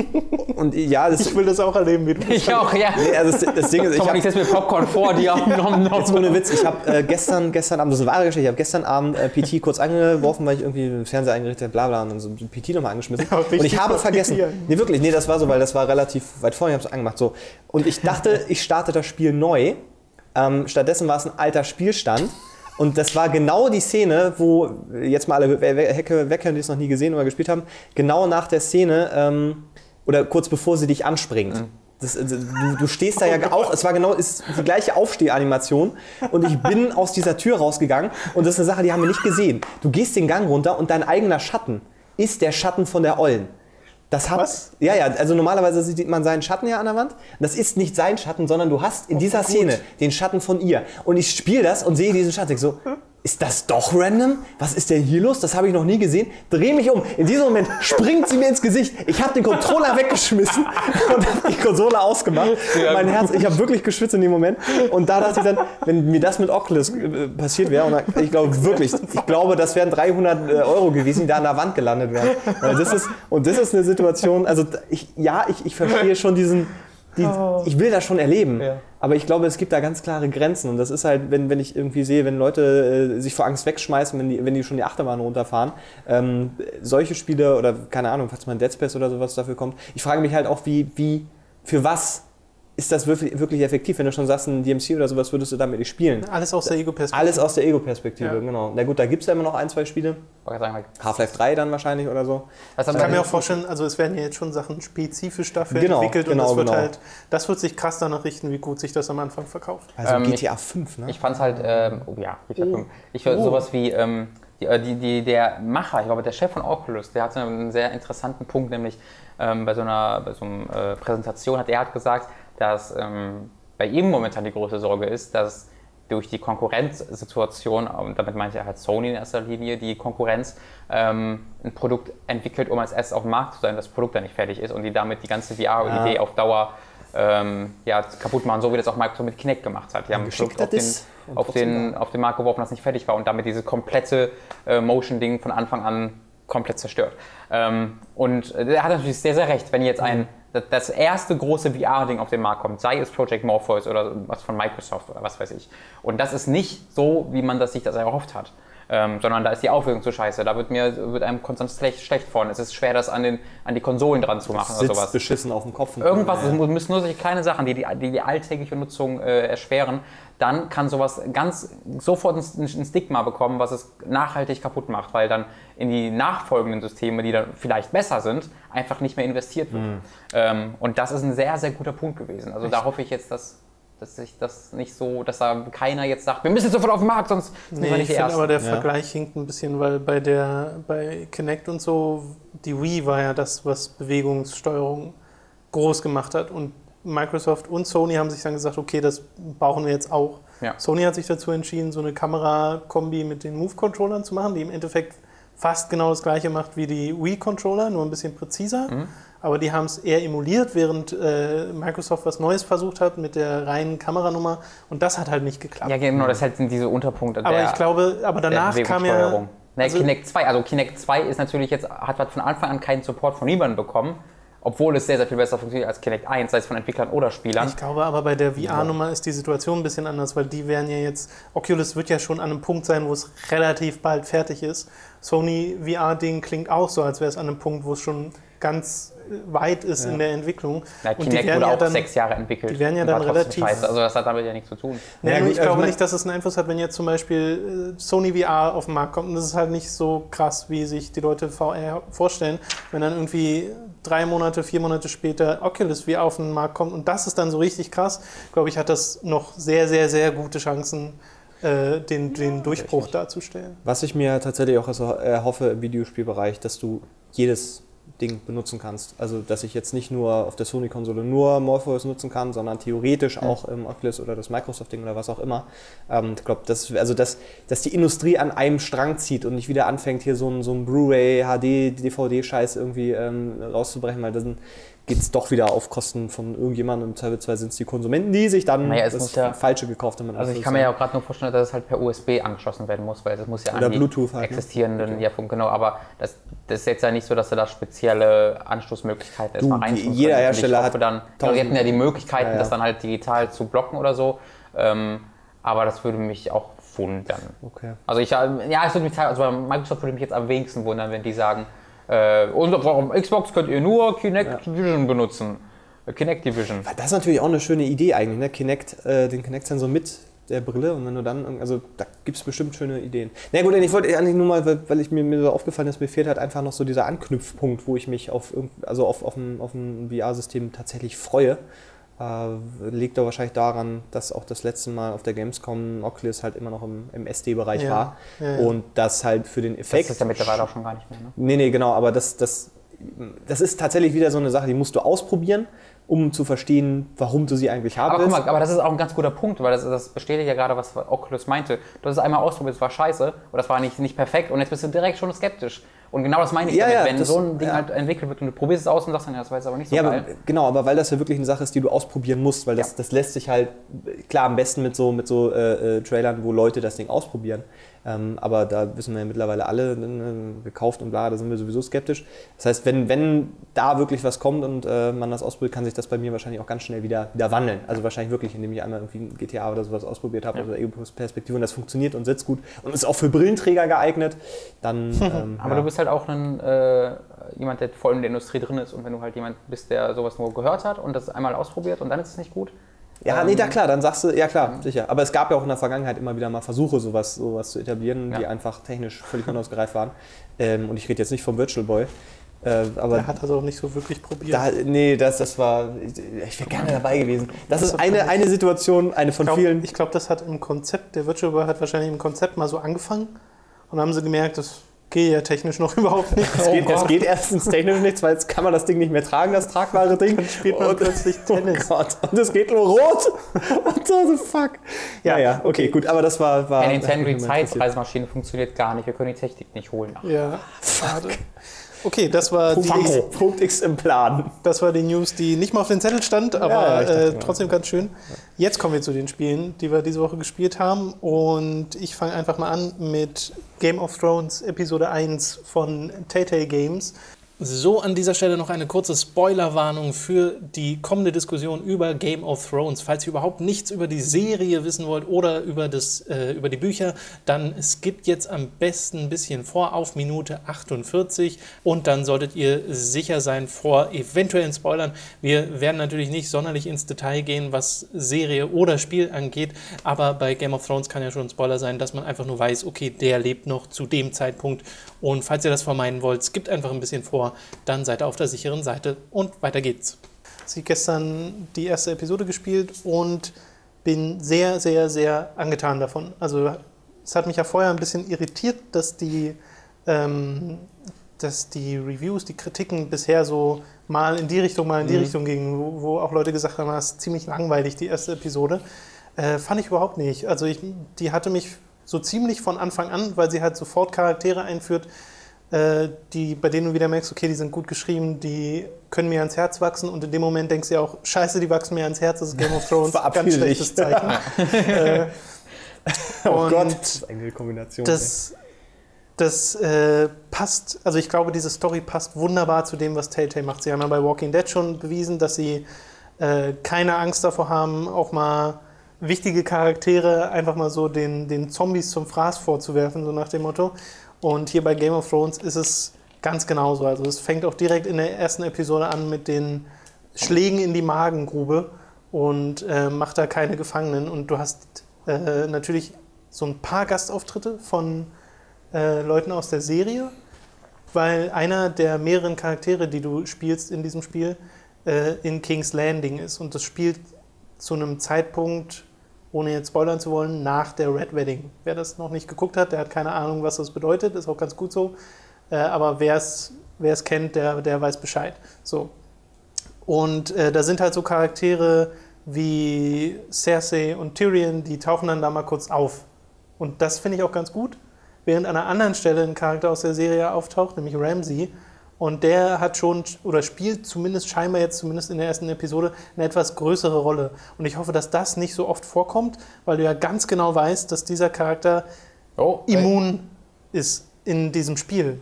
und ja, das, ich will das auch erleben, wie du. Ich auch, ja. nee, also das, das Ding ist, ich habe ich setze mir Popcorn vor, die haben genommen. Jetzt ohne Witz, ich habe äh, gestern, gestern Abend, das ist eine wahre Geschichte, ich habe gestern Abend äh, PT kurz angeworfen, weil ich irgendwie den Fernseher eingerichtet habe, bla bla, und dann so PT nochmal angeschmissen. Ja, und ich habe vergessen, nee wirklich, nee, das war so, weil das war relativ weit vorne, ich habe es angemacht, so. Und ich dachte, ich starte das Spiel neu, ähm, stattdessen war es ein alter Spielstand. Und das war genau die Szene, wo jetzt mal alle Hecke weghören, die es noch nie gesehen oder gespielt haben, genau nach der Szene ähm, oder kurz bevor sie dich anspringt. Das, äh, du, du stehst da ja auch, es war genau ist die gleiche Aufstehanimation und ich bin aus dieser Tür rausgegangen und das ist eine Sache, die haben wir nicht gesehen. Du gehst den Gang runter und dein eigener Schatten ist der Schatten von der Ollen. Das hat, Was? Ja, ja, also normalerweise sieht man seinen Schatten ja an der Wand. Das ist nicht sein Schatten, sondern du hast in dieser gut. Szene den Schatten von ihr. Und ich spiele das und sehe diesen Schatten. Ich so, ist das doch random? Was ist denn hier los? Das habe ich noch nie gesehen. Dreh mich um. In diesem Moment springt sie mir ins Gesicht. Ich habe den Controller weggeschmissen und habe die Konsole ausgemacht. Sehr mein gut. Herz, ich habe wirklich geschwitzt in dem Moment. Und da dachte ich dann, wenn mir das mit Oculus äh, passiert wäre, und dann- ich glaube wirklich, ich glaube, das wären 300 äh, Euro gewesen, die da an der Wand gelandet wären. Weil das ist, und das ist eine Situation, also ich, ja, ich, ich verstehe schon diesen, die, ich will das schon erleben. Ja. Aber ich glaube, es gibt da ganz klare Grenzen. Und das ist halt, wenn, wenn ich irgendwie sehe, wenn Leute äh, sich vor Angst wegschmeißen, wenn die, wenn die schon die Achterbahn runterfahren. Ähm, solche Spiele oder keine Ahnung, falls mal ein Dead Space oder sowas dafür kommt. Ich frage mich halt auch, wie, wie für was ist das wirklich, wirklich effektiv, wenn du schon sagst, ein DMC oder sowas würdest du damit nicht spielen? Alles aus der Ego-Perspektive. Alles aus der Ego-Perspektive, Ja. genau. Na gut, da gibt es ja immer noch ein, zwei Spiele. Half-Life 3 dann wahrscheinlich oder so. was Ich kann mir auch vorstellen, also es werden ja jetzt schon Sachen spezifisch dafür Genau, entwickelt und genau, das wird genau. halt, das wird sich krass danach richten, wie gut sich das am Anfang verkauft. Also Ähm, GTA 5, ne? Ich fand es halt, ähm, oh ja, GTA Oh. 5. Ich fand Oh. sowas wie, ähm, die, äh, die, die, der Macher, ich glaube, der Chef von Oculus, der hatte einen sehr interessanten Punkt, nämlich ähm, bei so einer bei so einer äh, Präsentation hat er hat gesagt, dass ähm, bei ihm momentan die große Sorge ist, dass durch die Konkurrenzsituation, und damit meinte er halt Sony in erster Linie, die Konkurrenz ähm, ein Produkt entwickelt, um als erstes auf dem Markt zu sein, das Produkt dann nicht fertig ist und die damit die ganze VR-Idee Ja. auf Dauer ähm, ja, kaputt machen, so wie das auch Microsoft mit Kinect gemacht hat. Die haben ein Produkt auf den, auf, den, auf den Markt geworfen, das nicht fertig war und damit dieses komplette äh, Motion-Ding von Anfang an komplett zerstört. Ähm, und er hat natürlich sehr, sehr recht, wenn jetzt ein das- das erste große VR-Ding auf den Markt kommt, sei es Project Morpheus oder was von Microsoft oder was weiß ich. Und das ist nicht so, wie man das sich das erhofft hat. Ähm, sondern da ist die Auflösung zu scheiße. Da wird mir wird einem konstant schlecht, von. Es ist schwer, das an, den, an die Konsolen dran zu machen oder Sitzt sowas. beschissen auf dem Kopf. Irgendwas, es müssen nur solche kleine Sachen, die die, die, die alltägliche Nutzung äh, erschweren, dann kann sowas ganz sofort ein, ein Stigma bekommen, was es nachhaltig kaputt macht, weil dann in die nachfolgenden Systeme, die dann vielleicht besser sind, einfach nicht mehr investiert wird. Ähm, und das ist ein sehr, sehr guter Punkt gewesen. Also da hoffe ich jetzt, dass, dass sich das nicht so, dass da keiner jetzt sagt, wir müssen jetzt sofort auf den Markt, sonst sind wir Nee, nicht ich finde aber der Ja. Vergleich hinkt ein bisschen, weil bei der bei Kinect und so, die Wii war ja das, was Bewegungssteuerung groß gemacht hat. Und Microsoft und Sony haben sich dann gesagt, okay, das brauchen wir jetzt auch. Ja. Sony hat sich dazu entschieden, so eine Kamera-Kombi mit den Move-Controllern zu machen, die im Endeffekt fast genau das gleiche macht wie die Wii-Controller, nur ein bisschen präziser. Mhm. Aber die haben es eher emuliert, während äh, Microsoft was Neues versucht hat mit der reinen Kameranummer. Und das hat halt nicht geklappt. Ja, genau, das halt sind diese Unterpunkte Aber der, ich glaube, aber danach kam ja. Nee, also- Kinect 2, also Kinect 2 ist natürlich jetzt, hat, von Anfang an keinen Support von niemandem bekommen, obwohl es sehr, sehr viel besser funktioniert als Kinect 1, sei es von Entwicklern oder Spielern. Ich glaube aber bei der VR-Nummer ist die Situation ein bisschen anders, weil die werden ja jetzt, Oculus wird ja schon an einem Punkt sein, wo es relativ bald fertig ist. Sony VR-Ding klingt auch so, als wäre es an einem Punkt, wo es schon ganz weit ist in der Entwicklung. Ja, Und die Kinect werden wurde ja auch dann- sechs Jahre entwickelt. die werden ja dann relativ- Scheiße. Also das hat damit ja nichts zu tun. Ja, gut, ich also glaube mein- nicht, dass es einen Einfluss hat, wenn jetzt zum Beispiel äh, Sony VR auf den Markt kommt. Und das ist halt nicht so krass, wie sich die Leute VR vorstellen. Wenn dann irgendwie drei Monate, vier Monate später Oculus VR auf den Markt kommt und das ist dann so richtig krass, glaube ich, hat das noch sehr, sehr, sehr gute Chancen, äh, den, den Durchbruch darzustellen. Was ich mir tatsächlich auch also erhoffe im Videospielbereich, dass du jedes Ding benutzen kannst. Also, dass ich jetzt nicht nur auf der Sony-Konsole nur Morpheus nutzen kann, sondern theoretisch auch im Oculus oder das Microsoft-Ding oder was auch immer. Ähm, ich glaube, dass, also dass, dass die Industrie an einem Strang zieht und nicht wieder anfängt, hier so ein, so ein Blu-ray, HD, DVD-Scheiß irgendwie ähm, rauszubrechen, weil dann geht es doch wieder auf Kosten von irgendjemandem. Im Zweifelsfall sind es die Konsumenten, die sich dann Naja, es das ja- Falsche gekauft haben. Also ich kann mir ja auch gerade nur vorstellen, dass es halt per USB angeschlossen werden muss, weil das muss ja Oder an Bluetooth halt, ne? existierenden, ja genau, aber das, das ist jetzt ja nicht so, dass du da spezielle Anschlussmöglichkeiten erstmal reintun jeder können. Hersteller hoffe hat dann, die tausend- hätten ja die Möglichkeiten, Ja, ja. das dann halt digital zu blocken oder so, ähm, aber das würde mich auch wundern. Okay. Also ich, ja, es würde mich, also bei Microsoft würde mich jetzt am wenigsten wundern, wenn die sagen, äh, und auf Xbox könnt ihr nur Kinect Vision benutzen. Äh, Kinect Division. Das ist natürlich auch eine schöne Idee eigentlich, ne? Kinect, äh, den Kinect-Sensor mit der Brille und wenn du dann, also da gibt es bestimmt schöne Ideen. Na gut, ich wollte eigentlich nur mal, weil, weil ich mir, mir so aufgefallen ist, mir fehlt halt einfach noch so dieser Anknüpfpunkt, wo ich mich auf, also auf, auf ein, auf ein VR-System tatsächlich freue. Äh, liegt doch wahrscheinlich daran, dass auch das letzte Mal auf der Gamescom Oculus halt immer noch im, im SD-Bereich Ja, war ja, ja. und das halt für den Das Effekt ist ja mittlerweile auch schon gar nicht mehr. Ne? Nee, nee, genau, aber das, das, das ist tatsächlich wieder so eine Sache, die musst du ausprobieren, um zu verstehen, warum du sie eigentlich haben Aber guck willst. mal, aber das ist auch ein ganz guter Punkt, weil das, das bestätigt ja gerade, was Oculus meinte. Du hast es einmal ausprobiert, es war scheiße oder das war nicht, nicht perfekt und jetzt bist du direkt schon skeptisch. Und genau das meine ich Ja, damit, wenn das- so ein Ding ja. halt entwickelt wird und du probierst es aus und sagst dann, ja, das war jetzt aber nicht so ja, aber, geil. genau, aber weil das ja wirklich eine Sache ist, die du ausprobieren musst, weil das, das lässt sich halt, klar, am besten mit so, mit so äh, äh, Trailern, wo Leute das Ding ausprobieren. Ähm, aber da wissen wir ja mittlerweile alle, ne, gekauft und bla, da sind wir sowieso skeptisch. Das heißt, wenn, wenn da wirklich was kommt und äh, man das ausprobiert, kann sich das bei mir wahrscheinlich auch ganz schnell wieder, wieder wandeln. Also wahrscheinlich wirklich, indem ich einmal irgendwie ein GTA oder sowas ausprobiert habe, ja. oder Ego-Perspektive und das funktioniert und sitzt gut und ist auch für Brillenträger geeignet, dann. Ähm, aber ja. du bist halt auch ein, äh, jemand, der voll in der Industrie drin ist und wenn du halt jemand bist, der sowas nur gehört hat und das einmal ausprobiert und dann ist es nicht gut, ja, nee, da ähm, klar, dann sagst du, ja klar, sicher. Aber es gab ja auch in der Vergangenheit immer wieder mal Versuche, sowas, sowas zu etablieren, ja. die einfach technisch völlig unausgereift waren. Ähm, und ich rede jetzt nicht vom Virtual Boy. Äh, aber er hat das auch nicht so wirklich probiert. Da, nee, das, das war. Ich wäre gerne dabei gewesen. Das, das ist eine, eine Situation, eine von ich glaub, vielen. Ich glaube, das hat im Konzept, der Virtual Boy hat wahrscheinlich im Konzept mal so angefangen und haben sie gemerkt, das geht ja technisch noch überhaupt nicht. Es geht, oh geht, erstens technisch nichts, weil jetzt kann man das Ding nicht mehr tragen, das tragbare Ding. Dann spielt man und, plötzlich oh Tennis. Oh Gott. Und es geht nur rot. What the fuck? Ja, ja, okay, okay, gut, aber das war... war Eine Nintendo Zeitreisemaschine funktioniert gar nicht, wir können die Technik nicht holen. Ja, schade. Okay, das war Punkt, die Punkt X im Plan. Das war die News, die nicht mal auf den Zettel stand, aber ja, äh, trotzdem ganz schön. Jetzt kommen wir zu den Spielen, die wir diese Woche gespielt haben. Und ich fange einfach mal an mit Game of Thrones Episode 1 von Tay Games. So, an dieser Stelle noch eine kurze Spoilerwarnung für die kommende Diskussion über Game of Thrones. Falls ihr überhaupt nichts über die Serie wissen wollt oder über, das, äh, über die Bücher, dann skippt jetzt am besten ein bisschen vor auf Minute 48 und dann solltet ihr sicher sein vor eventuellen Spoilern. Wir werden natürlich nicht sonderlich ins Detail gehen, was Serie oder Spiel angeht, aber bei Game of Thrones kann ja schon ein Spoiler sein, dass man einfach nur weiß, okay, der lebt noch zu dem Zeitpunkt und falls ihr das vermeiden wollt, skippt einfach ein bisschen vor dann seid ihr auf der sicheren Seite und weiter geht's. Ich habe gestern die erste Episode gespielt und bin sehr, sehr, sehr angetan davon. Also es hat mich ja vorher ein bisschen irritiert, dass die, ähm, dass die Reviews, die Kritiken bisher so mal in die Richtung, mal in die mhm. Richtung gingen, wo, wo, auch Leute gesagt haben, das ist ziemlich langweilig, die erste Episode. Äh, fand ich überhaupt nicht. Also ich, die hatte mich so ziemlich von Anfang an, weil sie halt sofort Charaktere einführt, die, bei denen du wieder merkst, okay, die sind gut geschrieben, die können mir ans Herz wachsen und in dem Moment denkst du ja auch, scheiße, die wachsen mir ans Herz, das ist Game of Thrones, ganz schlechtes Zeichen. äh, oh Gott, das ist eine Kombination. Das, das äh, passt, also ich glaube, diese Story passt wunderbar zu dem, was Telltale macht. Sie haben ja bei Walking Dead schon bewiesen, dass sie äh, keine Angst davor haben, auch mal wichtige Charaktere einfach mal so den, den Zombies zum Fraß vorzuwerfen, so nach dem Motto. Und hier bei Game of Thrones ist es ganz genauso. Also es fängt auch direkt in der ersten Episode an mit den Schlägen in die Magengrube und äh, macht da keine Gefangenen. Und du hast äh, natürlich so ein paar Gastauftritte von äh, Leuten aus der Serie, weil einer der mehreren Charaktere, die du spielst in diesem Spiel, äh, in King's Landing ist. Und das spielt zu einem Zeitpunkt, ohne jetzt spoilern zu wollen, nach der Red Wedding. Wer das noch nicht geguckt hat, der hat keine Ahnung, was das bedeutet, ist auch ganz gut so. Äh, aber wer es kennt, der, der weiß Bescheid. So. Und äh, da sind halt so Charaktere wie Cersei und Tyrion, die tauchen dann da mal kurz auf. Und das finde ich auch ganz gut. Während an einer anderen Stelle ein Charakter aus der Serie auftaucht, nämlich Ramsey, und der hat schon oder spielt zumindest scheinbar jetzt zumindest in der ersten Episode eine etwas größere Rolle. Und ich hoffe, dass das nicht so oft vorkommt, weil du ja ganz genau weißt, dass dieser Charakter oh, immun ist in diesem Spiel.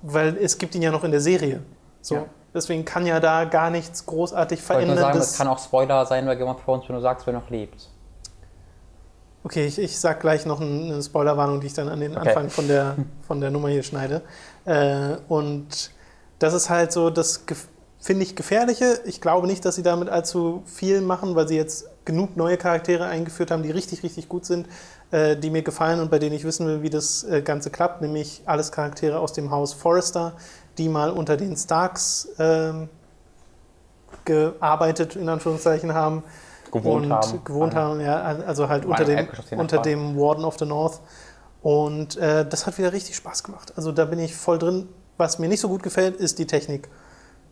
Weil es gibt ihn ja noch in der Serie. So. Ja. Deswegen kann ja da gar nichts großartig verändern. Ich sagen, es kann auch Spoiler sein bei Game of Thrones, wenn du sagst, wer noch lebt. Okay, ich, ich sag gleich noch eine Spoilerwarnung, die ich dann an den okay. Anfang von der, von der Nummer hier schneide. Äh, und das ist halt so das, finde ich, Gefährliche. Ich glaube nicht, dass sie damit allzu viel machen, weil sie jetzt genug neue Charaktere eingeführt haben, die richtig, richtig gut sind, äh, die mir gefallen und bei denen ich wissen will, wie das äh, Ganze klappt, nämlich alles Charaktere aus dem Haus Forrester, die mal unter den Starks äh, gearbeitet, in Anführungszeichen haben. Gewohnt und haben. Gewohnt haben, ja, also halt unter dem, unter dem Warden of the North. Und äh, das hat wieder richtig Spaß gemacht. Also da bin ich voll drin. Was mir nicht so gut gefällt, ist die Technik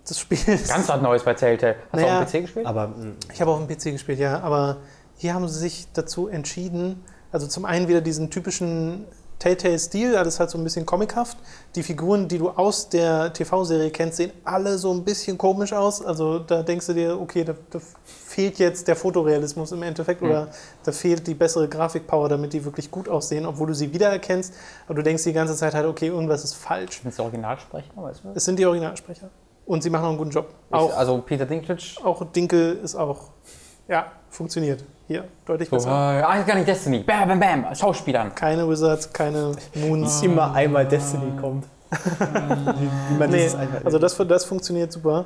des Spiels. Ganz was Neues bei Telltale. Hast naja, du auf dem PC gespielt? Aber, mm. ich habe auf dem PC gespielt, ja. Aber hier haben sie sich dazu entschieden, also zum einen wieder diesen typischen Telltale-Stil, alles halt so ein bisschen comichaft. Die Figuren, die du aus der TV-Serie kennst, sehen alle so ein bisschen komisch aus. Also da denkst du dir, okay, da, da fehlt jetzt der Fotorealismus im Endeffekt oder da fehlt die bessere Grafikpower, damit die wirklich gut aussehen, obwohl du sie wiedererkennst. Aber du denkst die ganze Zeit halt, okay, irgendwas ist falsch. Sind es Originalsprecher, weißt du? Es sind die Originalsprecher. Und sie machen auch einen guten Job. Auch, also Peter Dinklage. auch Dinkel ist auch, ja, funktioniert. Hier, deutlich äh, besser. ah, gar nicht Destiny. Bam, bam, bam. Schauspielern. Keine Wizards, keine Moons. Immer einmal Destiny kommt. wie, wie man Nee, also das, das funktioniert super.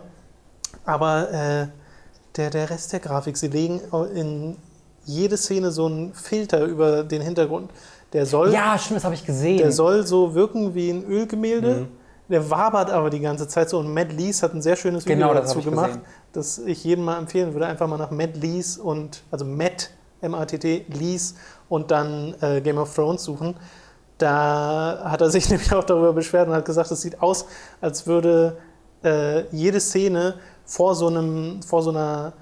Aber äh, der, der Rest der Grafik, sie legen in jede Szene so einen Filter über den Hintergrund. Der soll, Ja, stimmt, das habe ich gesehen. der soll so wirken wie ein Ölgemälde. Der wabert aber die ganze Zeit so. Und Matt Lees hat ein sehr schönes Video Genau, das dazu ich gemacht, gesehen. das ich jedem mal empfehlen würde. Einfach mal nach Matt Lees und, also Matt, M-A-T-T, Lees und dann äh, Game of Thrones suchen. Da hat er sich nämlich auch darüber beschwert und hat gesagt, es sieht aus, als würde äh, jede Szene vor so, einem, vor so einer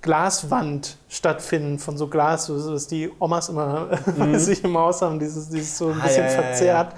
Glaswand stattfinden, von so Glas, was die Omas immer bei sich im Haus haben, dieses, dieses so ein Ah, bisschen ja, ja, ja, verzerrt.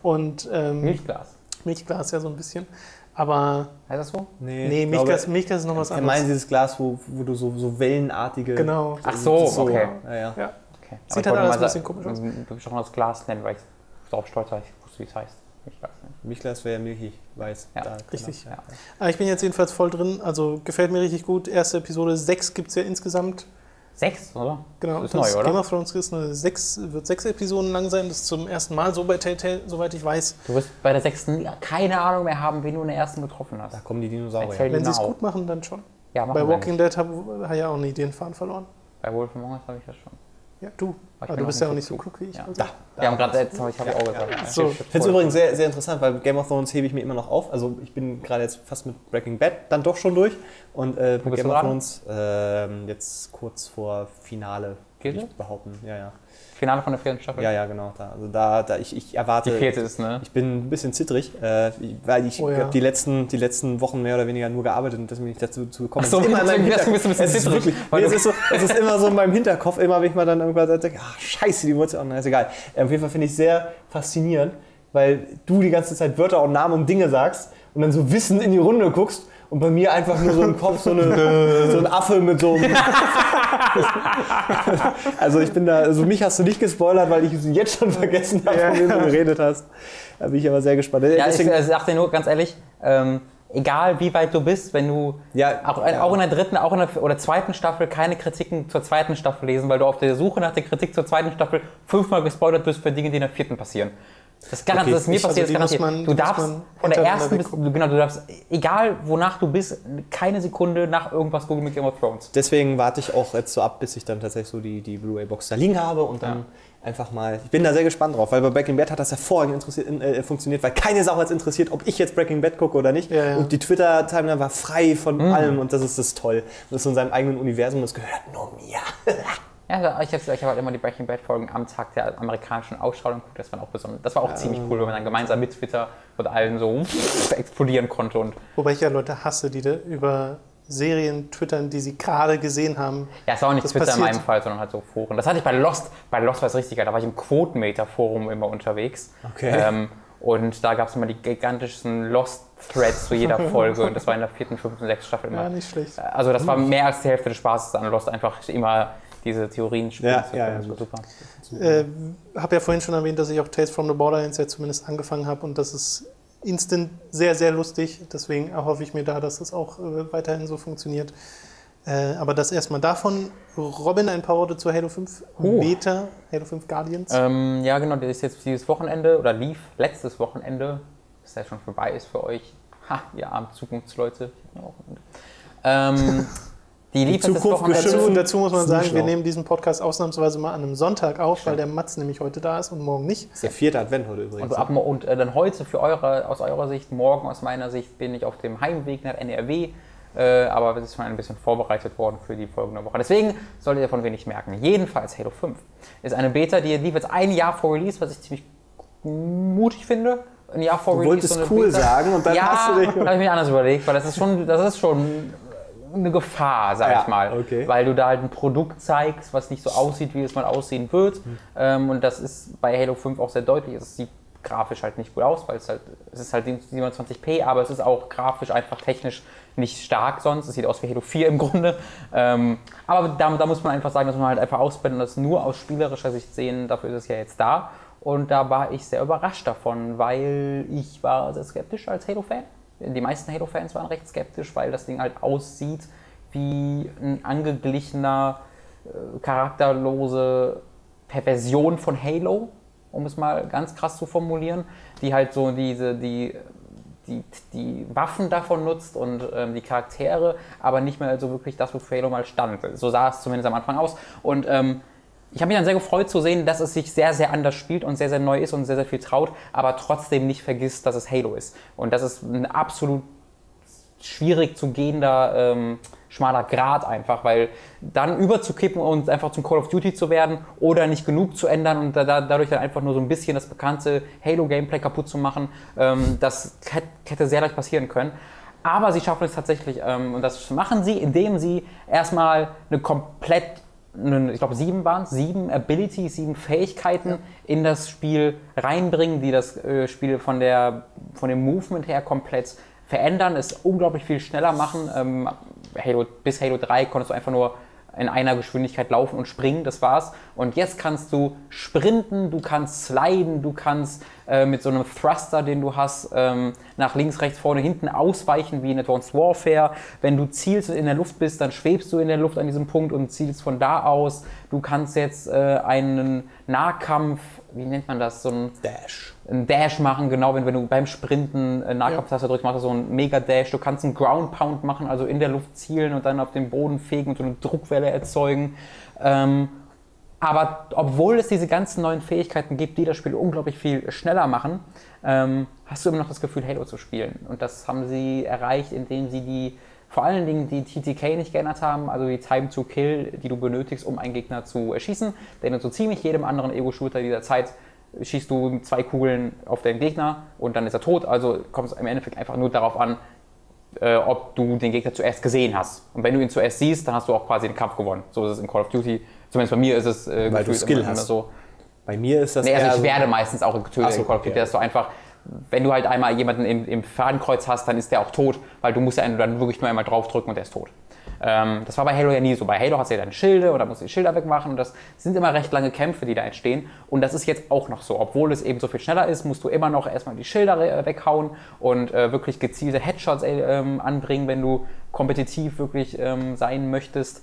Und ähm, Milchglas. Milchglas ja so ein bisschen. Aber Heißt das so? Nee, nee, ich Milchglas, glaube, Milchglas ist noch was Er meint anderes. dieses Glas, wo, wo du so, so wellenartige. Genau. Ach so, das okay. Ja, ja. Ja. okay. Sieht ich halt alles ein bisschen komisch aus. Wirklich auch noch das Glas nennen, weil ich darauf stolz war, ich wusste, wie es heißt. Milchglas. Ne? Milchglas wäre milchig, weiß. Ja, Da, richtig. Genau. Ja. Aber ich bin jetzt jedenfalls voll drin. Also gefällt mir richtig gut. Erste Episode 6 gibt es ja insgesamt. Sechs, oder? Genau, Das ist neu, oder? Game of Thrones ist eine sechs, wird sechs Episoden lang sein. Das ist zum ersten Mal so bei Telltale, soweit ich weiß. Du wirst bei der sechsten keine Ahnung mehr haben, wen du in der ersten getroffen hast. Da kommen die Dinosaurier. Erzähl Wenn sie es gut machen, dann schon. Ja, machen Bei Walking Dead habe hab ich ja auch nie den Faden verloren. Bei Wolf Among Us habe ich das schon. Ja, du. Aber bin du bist ja auch nicht so klug wie ich. Ja. Also. Wir haben gerade, jetzt habe ich habe auch gesagt. So. Ich finde es übrigens sehr, sehr interessant, weil Game of Thrones hebe ich mir immer noch auf. Also ich bin gerade jetzt fast mit Breaking Bad dann doch schon durch. Und äh, Game of? Thrones ähm, jetzt kurz vor Finale, Gilde? ich behaupten. Ja, ja. Finale von der vierten Staffel. Ja, ja, genau. Da, also da, da ich, ich erwarte. Die vierte ist, ne? Ich bin ein bisschen zittrig, äh, weil ich Oh ja. habe die letzten, die letzten Wochen mehr oder weniger nur gearbeitet und deswegen nicht dazu zu gekommen. So, Es ist immer in meinem deswegen bist du ein bisschen es ist zittrig, wirklich, weil nee, du- es, ist so, es ist immer so in meinem Hinterkopf, immer wenn ich mal dann irgendwann denke, ach scheiße, die Wurzel, oh, ist egal. Äh, auf jeden Fall finde ich sehr faszinierend, weil du die ganze Zeit Wörter und Namen und Dinge sagst und dann so wissend in die Runde guckst und bei mir einfach nur so im Kopf so, eine, so ein Affe mit so einem... also ich bin da, also mich hast du nicht gespoilert, weil ich es jetzt schon vergessen habe, von wem du geredet hast. Da bin ich aber sehr gespannt. Ja, ich Deswegen, äh, sag dir nur ganz ehrlich, ähm, egal wie weit du bist, wenn du Ja, auch, ja. auch in der dritten, auch in der oder zweiten Staffel keine Kritiken zur zweiten Staffel lesen, weil du auf der Suche nach der Kritik zur zweiten Staffel fünfmal gespoilert bist für Dinge, die in der vierten passieren. Das, garantiert, Okay, das ist mir ich- passiert, also das garantiert. man- du darfst von der ersten bis, genau, du darfst, egal wonach du bist, keine Sekunde nach irgendwas googeln mit Game of Thrones. deswegen warte ich auch jetzt so ab, bis ich dann tatsächlich so die, die Blu-ray-Box da liegen habe und dann einfach mal. Ich bin da sehr gespannt drauf, weil bei Breaking Bad hat das hervorragend interessiert, äh, funktioniert, weil keine Sau hat es interessiert, ob ich jetzt Breaking Bad gucke oder nicht. Ja, ja. Und die Twitter-Timeline war frei von allem und das ist das toll. Das ist in seinem eigenen Universum, das gehört nur mir. Ja, ich habe ich hab halt immer die Breaking Bad Folgen am Tag der amerikanischen Ausstrahlung geguckt. Das war auch besonders. Das war auch ziemlich cool, wenn man dann gemeinsam mit Twitter und allen so explodieren konnte und Wobei ich ja Leute hasse, die da über Serien twittern, die sie gerade gesehen haben. Ja, es war auch nicht Das Twitter in passiert. meinem Fall, sondern halt so Foren. Das hatte ich bei Lost. Bei Lost war es richtig geil. Da war ich im Quotenmeter-Forum immer unterwegs. Okay. Ähm, und da gab es immer die gigantischsten Lost-Threads zu jeder Folge. Und das war in der vierten, fünften, sechsten Staffel immer. Ja, nicht schlecht. Also das war mehr als die Hälfte des Spaßes an Lost, einfach immer diese Theorien spielen Ja, zu ja, können. ja, Das super. Äh, habe ja vorhin schon erwähnt, dass ich auch Tales from the Borderlands ja zumindest angefangen habe und das ist instant sehr, sehr lustig. Deswegen erhoffe ich mir da, dass das auch äh, weiterhin so funktioniert. Äh, aber das erstmal davon. Robin, ein paar Worte zu Halo 5 Oh. Beta, Halo 5 Guardians. Ähm, ja, genau, der ist jetzt dieses Wochenende oder lief letztes Wochenende, das ja schon vorbei ist für euch. Ha, ihr armen Zukunftsleute. Ähm, die lief das Zukunft. Dazu, dazu muss man sagen, wir nehmen diesen Podcast ausnahmsweise mal an einem Sonntag auf, weil der Mats nämlich heute da ist und morgen nicht. Das ist der vierte Advent heute übrigens. Und, ab, und äh, dann heute für eure, aus eurer Sicht, morgen aus meiner Sicht, bin ich auf dem Heimweg nach NRW. Äh, aber es ist schon ein bisschen vorbereitet worden für die folgende Woche. Deswegen solltet ihr davon wenig merken. Jedenfalls Halo 5 ist eine Beta, die lief jetzt ein Jahr vor Release, was ich ziemlich mutig finde. Ein Jahr vor Du Release. wolltest so eine cool Beta. sagen und dann ja, hast du dich- da habe ich mir anders überlegt, weil das ist schon, das ist schon eine Gefahr, sag Ja, ich mal. okay. Weil du da halt ein Produkt zeigst, was nicht so aussieht, wie es mal aussehen wird. Ähm, und das ist bei Halo 5 auch sehr deutlich. Es sieht grafisch halt nicht gut aus, weil es halt, es ist halt 27p, aber es ist auch grafisch einfach technisch nicht stark sonst. Es sieht aus wie Halo 4 im Grunde. Ähm, aber da, da muss man einfach sagen, dass man halt einfach ausblenden und das nur aus spielerischer Sicht sehen. Dafür ist es ja jetzt da. Und da war ich sehr überrascht davon, weil ich war sehr skeptisch als Halo-Fan. Die meisten Halo-Fans waren recht skeptisch, weil das Ding halt aussieht wie ein angeglichener, äh, charakterlose Perversion von Halo, um es mal ganz krass zu formulieren, die halt so diese, die, die, die Waffen davon nutzt und ähm, die Charaktere, aber nicht mehr so wirklich das, wofür Halo mal stand. So sah es zumindest am Anfang aus. Und ähm, ich habe mich dann sehr gefreut zu sehen, dass es sich sehr, sehr anders spielt und sehr, sehr neu ist und sehr, sehr viel traut, aber trotzdem nicht vergisst, dass es Halo ist. Und das ist ein absolut schwierig zu gehender ähm, schmaler Grad einfach, weil dann überzukippen und einfach zum Call of Duty zu werden oder nicht genug zu ändern und da, da, dadurch dann einfach nur so ein bisschen das bekannte Halo-Gameplay kaputt zu machen, ähm, das hätte, sehr leicht passieren können. Aber sie schaffen es tatsächlich ähm, und das machen sie, indem sie erstmal eine komplett ich glaube, sieben waren es, sieben Abilities, sieben Fähigkeiten in das Spiel reinbringen, die das äh, Spiel von, der, von dem Movement her komplett verändern, es unglaublich viel schneller machen. Ähm, Halo, bis Halo 3 konntest du einfach nur in einer Geschwindigkeit laufen und springen, das war's. Und jetzt kannst du sprinten, du kannst sliden, du kannst äh, mit so einem Thruster, den du hast, ähm, nach links, rechts, vorne, hinten ausweichen wie in Advanced Warfare. Wenn du zielst und in der Luft bist, dann schwebst du in der Luft an diesem Punkt und zielst von da aus. Du kannst jetzt äh, einen Nahkampf, wie nennt man das, so ein Dash. einen Dash machen, genau, wenn, wenn du beim Sprinten äh, Nahkampftaste drückst, machst du so einen Mega-Dash. Du kannst einen Ground Pound machen, also in der Luft zielen und dann auf den Boden fegen und so eine Druckwelle erzeugen. Ähm, aber obwohl es diese ganzen neuen Fähigkeiten gibt, die das Spiel unglaublich viel schneller machen, ähm, hast du immer noch das Gefühl, Halo zu spielen. Und das haben sie erreicht, indem sie die, vor allen Dingen die TTK nicht geändert haben, also die Time to Kill, die du benötigst, um einen Gegner zu erschießen. Denn in so ziemlich jedem anderen Ego-Shooter dieser Zeit schießt du zwei Kugeln auf deinen Gegner und dann ist er tot. Also kommt es im Endeffekt einfach nur darauf an, äh, ob du den Gegner zuerst gesehen hast. Und wenn du ihn zuerst siehst, dann hast du auch quasi den Kampf gewonnen. So ist es in Call of Duty. Zumindest bei mir ist es äh, Weil du Skill immer, hast. immer so. Bei mir ist das Nee, also ich so- werde meistens auch getötet so, in Call of Duty, okay. dass du einfach, wenn du halt einmal jemanden im, im Fadenkreuz hast, dann ist der auch tot, weil du musst ja dann wirklich nur einmal draufdrücken und der ist tot. Ähm, das war bei Halo ja nie so. Bei Halo hast du ja deine Schilde oder musst du die Schilder wegmachen und das sind immer recht lange Kämpfe, die da entstehen. Und das ist jetzt auch noch so. Obwohl es eben so viel schneller ist, musst du immer noch erstmal die Schilder äh, weghauen und äh, wirklich gezielte Headshots äh, ähm, anbringen, wenn du kompetitiv wirklich ähm, sein möchtest.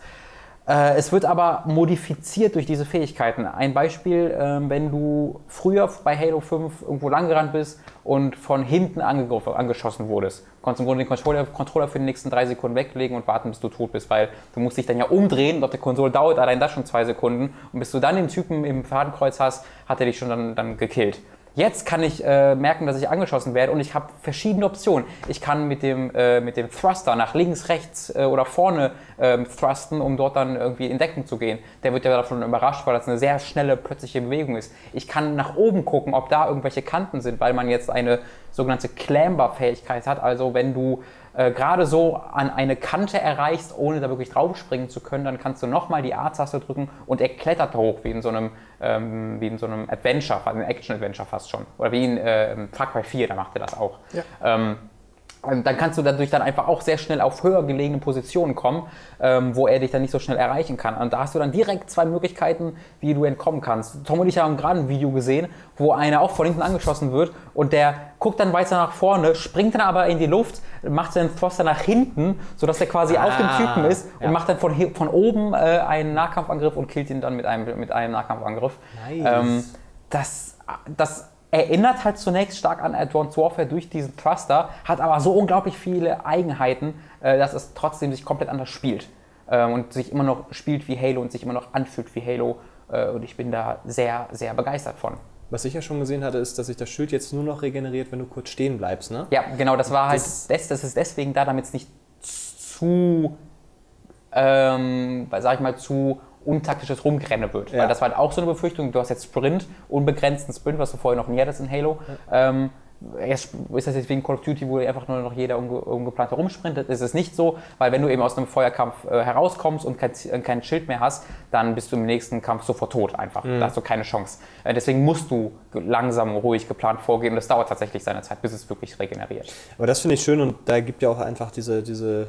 Äh, Es wird aber modifiziert durch diese Fähigkeiten. Ein Beispiel, ähm, wenn du früher bei Halo 5 irgendwo langgerannt bist und von hinten angeschossen wurdest, konntest du im Grunde den Controller, Controller für die nächsten drei Sekunden weglegen und warten, bis du tot bist, weil du musst dich dann ja umdrehen und auf der Konsole dauert allein das schon zwei Sekunden und bis du dann den Typen im Fadenkreuz hast, hat er dich schon dann, dann gekillt. Jetzt kann ich äh, merken, dass ich angeschossen werde und ich habe verschiedene Optionen. Ich kann mit dem, äh, mit dem Thruster nach links, rechts äh, oder vorne ähm, thrusten, um dort dann irgendwie in Deckung zu gehen. Der wird ja davon überrascht, weil das eine sehr schnelle, plötzliche Bewegung ist. Ich kann nach oben gucken, ob da irgendwelche Kanten sind, weil man jetzt eine sogenannte Clamber-Fähigkeit hat. Also wenn du äh, gerade so an eine Kante erreichst, ohne da wirklich draufspringen zu können, dann kannst du nochmal die A-Taste drücken und er klettert hoch, wie in so einem, ähm, wie in so einem Adventure, einem Action-Adventure fast schon. Oder wie in äh, Far Cry 4, da macht er das auch. Ja. Ähm, dann kannst du dadurch dann einfach auch sehr schnell auf höher gelegene Positionen kommen, ähm, wo er dich dann nicht so schnell erreichen kann. Und da hast du dann direkt zwei Möglichkeiten, wie du entkommen kannst. Tom und ich haben gerade ein Video gesehen, wo einer auch von hinten angeschossen wird und der guckt dann weiter nach vorne, springt dann aber in die Luft, macht seinen Thruster nach hinten, sodass er quasi auf dem Ah, Typen ist und ja. macht dann von, von oben äh, einen Nahkampfangriff und killt ihn dann mit einem, mit einem Nahkampfangriff. Nice. Ähm, das, das erinnert halt zunächst stark an Advanced Warfare durch diesen Thruster, hat aber so unglaublich viele Eigenheiten, äh, dass es trotzdem sich komplett anders spielt. Ähm, und sich immer noch spielt wie Halo und sich immer noch anfühlt wie Halo. Äh, und ich bin da sehr, sehr begeistert von. Was ich ja schon gesehen hatte, ist, dass sich das Schild jetzt nur noch regeneriert, wenn du kurz stehen bleibst, ne? Ja, genau, das war halt, Das- das, das ist deswegen da, damit es nicht zu, ähm, sag ich mal, zu untaktisches Rumrennen wird. Ja. Weil das war halt auch so eine Befürchtung, du hast jetzt Sprint, unbegrenzten Sprint, was du vorher noch nie hattest in Halo. Ähm, Erst ist das jetzt wegen Call of Duty, wo einfach nur noch jeder unge ungeplant herumsprintet. Ist es nicht so, weil wenn du eben aus einem Feuerkampf äh, herauskommst und kein, äh, kein, Schild mehr hast, dann bist du im nächsten Kampf sofort tot einfach. Mhm. Da hast du keine Chance. Äh, deswegen musst du langsam, ruhig, geplant vorgehen und das dauert tatsächlich seine Zeit, bis es wirklich regeneriert. Aber das finde ich schön und da gibt ja auch einfach diese, diese,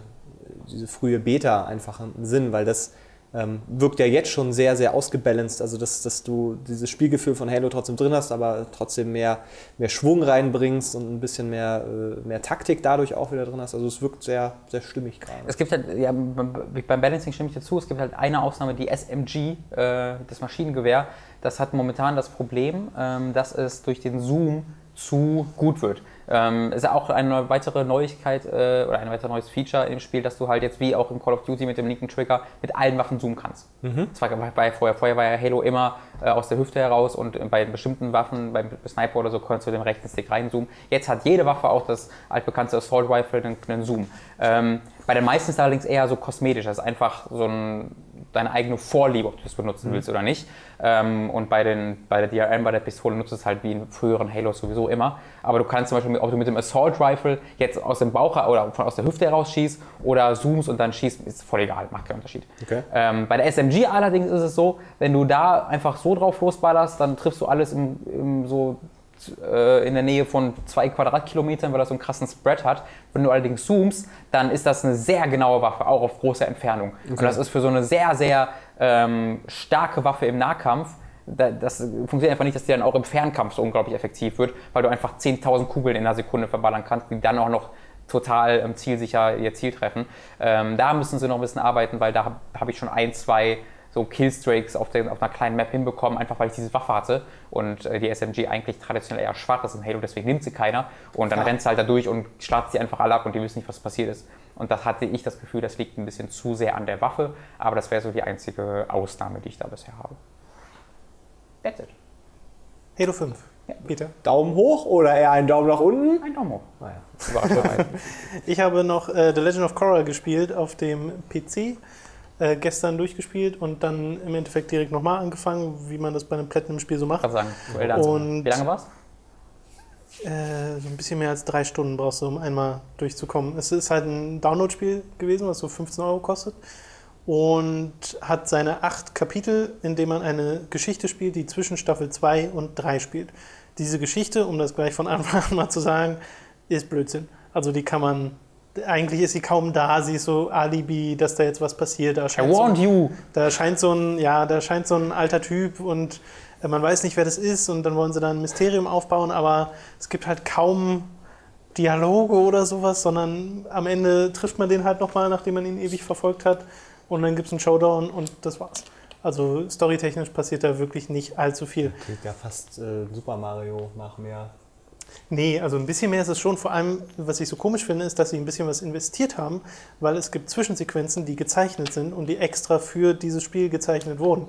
diese frühe Beta einfach einen Sinn, weil das ähm, wirkt ja jetzt schon sehr, sehr ausgebalanced. Also, dass, dass du dieses Spielgefühl von Halo trotzdem drin hast, aber trotzdem mehr, mehr Schwung reinbringst und ein bisschen mehr, äh, mehr Taktik dadurch auch wieder drin hast. Also, es wirkt sehr, sehr stimmig gerade. Es gibt halt, ja, beim Balancing stimme ich dazu, es gibt halt eine Ausnahme, die SMG, äh, das Maschinengewehr. Das hat momentan das Problem, ähm, dass es durch den Zoom zu gut wird. Ähm, ist ja auch eine weitere Neuigkeit äh, oder ein weiteres neues Feature im Spiel, dass du halt jetzt wie auch im Call of Duty mit dem linken Trigger mit allen Waffen zoomen kannst. Mhm. Das war bei vorher. Vorher war ja Halo immer äh, aus der Hüfte heraus und bei bestimmten Waffen, beim Sniper oder so, konntest du den rechten Stick reinzoomen. Jetzt hat jede Waffe auch das altbekannte Assault Rifle einen, einen Zoom. Ähm, bei den meisten ist allerdings eher so kosmetisch. Das ist einfach so ein deine eigene Vorliebe, ob du das benutzen mhm. willst oder nicht. Ähm, und bei, den, bei der DRM, bei der Pistole nutzt es halt wie in früheren Halos sowieso immer. Aber du kannst zum Beispiel, ob du mit dem Assault Rifle jetzt aus dem Bauch oder von aus der Hüfte heraus schießt oder zoomst und dann schießt, ist voll egal, macht keinen Unterschied. Okay. Ähm, bei der SMG allerdings ist es so, wenn du da einfach so drauf losballerst, dann triffst du alles im, im so äh, in der Nähe von zwei Quadratkilometern, weil das so einen krassen Spread hat. Wenn du allerdings zoomst, dann ist das eine sehr genaue Waffe, auch auf großer Entfernung. Okay. Und das ist für so eine sehr, sehr ähm, starke Waffe im Nahkampf. Das funktioniert einfach nicht, dass die dann auch im Fernkampf so unglaublich effektiv wird, weil du einfach 10.000 Kugeln in einer Sekunde verballern kannst, die dann auch noch total ähm, zielsicher ihr Ziel treffen. Ähm, da müssen sie noch ein bisschen arbeiten, weil da habe hab ich schon ein, zwei so Killstrakes auf, den, auf einer kleinen Map hinbekommen, einfach weil ich diese Waffe hatte und äh, die SMG eigentlich traditionell eher schwach ist in Halo, deswegen nimmt sie keiner und dann ja. rennt sie halt da durch und startet sie einfach alle ab und die wissen nicht, was passiert ist. Und das hatte ich das Gefühl, das liegt ein bisschen zu sehr an der Waffe, aber das wäre so die einzige Ausnahme, die ich da bisher habe. That's it. Halo 5. Ja. Peter. Daumen hoch oder eher einen Daumen nach unten? Ein Daumen hoch. Naja. ich habe noch äh, The Legend of Korra gespielt auf dem PC äh, gestern durchgespielt und dann im Endeffekt direkt nochmal angefangen, wie man das bei einem Platinum-Spiel so macht. Kann sagen, und, Wie lange war es? Äh, so ein bisschen mehr als drei Stunden brauchst du, um einmal durchzukommen. Es ist halt ein Download-Spiel gewesen, was so 15 Euro kostet und hat seine acht Kapitel, in denen man eine Geschichte spielt, die zwischen Staffel 2 und 3 spielt. Diese Geschichte, um das gleich von Anfang an mal zu sagen, ist Blödsinn. Also die kann man eigentlich ist sie kaum da, sie ist so Alibi, dass da jetzt was passiert. Da I warned so, you. Da scheint so ein, ja, da scheint so ein alter Typ und äh, man weiß nicht, wer das ist und dann wollen sie da ein Mysterium aufbauen, aber es gibt halt kaum Dialoge oder sowas, sondern am Ende trifft man den halt nochmal, nachdem man ihn ewig verfolgt hat und dann gibt es einen Showdown und das war's. Also storytechnisch passiert da wirklich nicht allzu viel. Klingt ja fast äh, Super Mario nach mehr Nee, also ein bisschen mehr ist es schon. Vor allem, was ich so komisch finde, ist, dass sie ein bisschen was investiert haben, weil es gibt Zwischensequenzen, die gezeichnet sind und die extra für dieses Spiel gezeichnet wurden.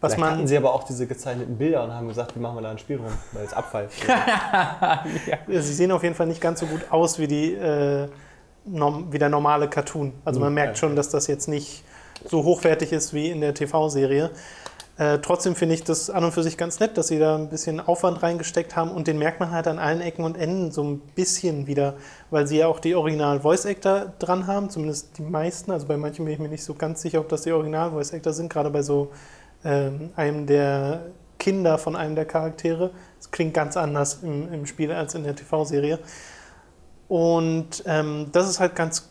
Was man hatten sie aber auch diese gezeichneten Bilder und haben gesagt, wie machen wir da ein Spiel rum, weil es Abfall. ja. Sie sehen auf jeden Fall nicht ganz so gut aus wie, die, äh, wie der normale Cartoon. Also man hm, merkt schon, dass das jetzt nicht so hochwertig ist wie in der TV-Serie. Äh, trotzdem finde ich das an und für sich ganz nett, dass sie da ein bisschen Aufwand reingesteckt haben und den merkt man halt an allen Ecken und Enden so ein bisschen wieder, weil sie ja auch die Original-Voice-Actor dran haben, zumindest die meisten. Also bei manchen bin ich mir nicht so ganz sicher, ob das die Original-Voice-Actor sind, gerade bei so ähm, einem der Kinder von einem der Charaktere. Das klingt ganz anders im, im Spiel als in der TV-Serie. Und ähm, das ist halt ganz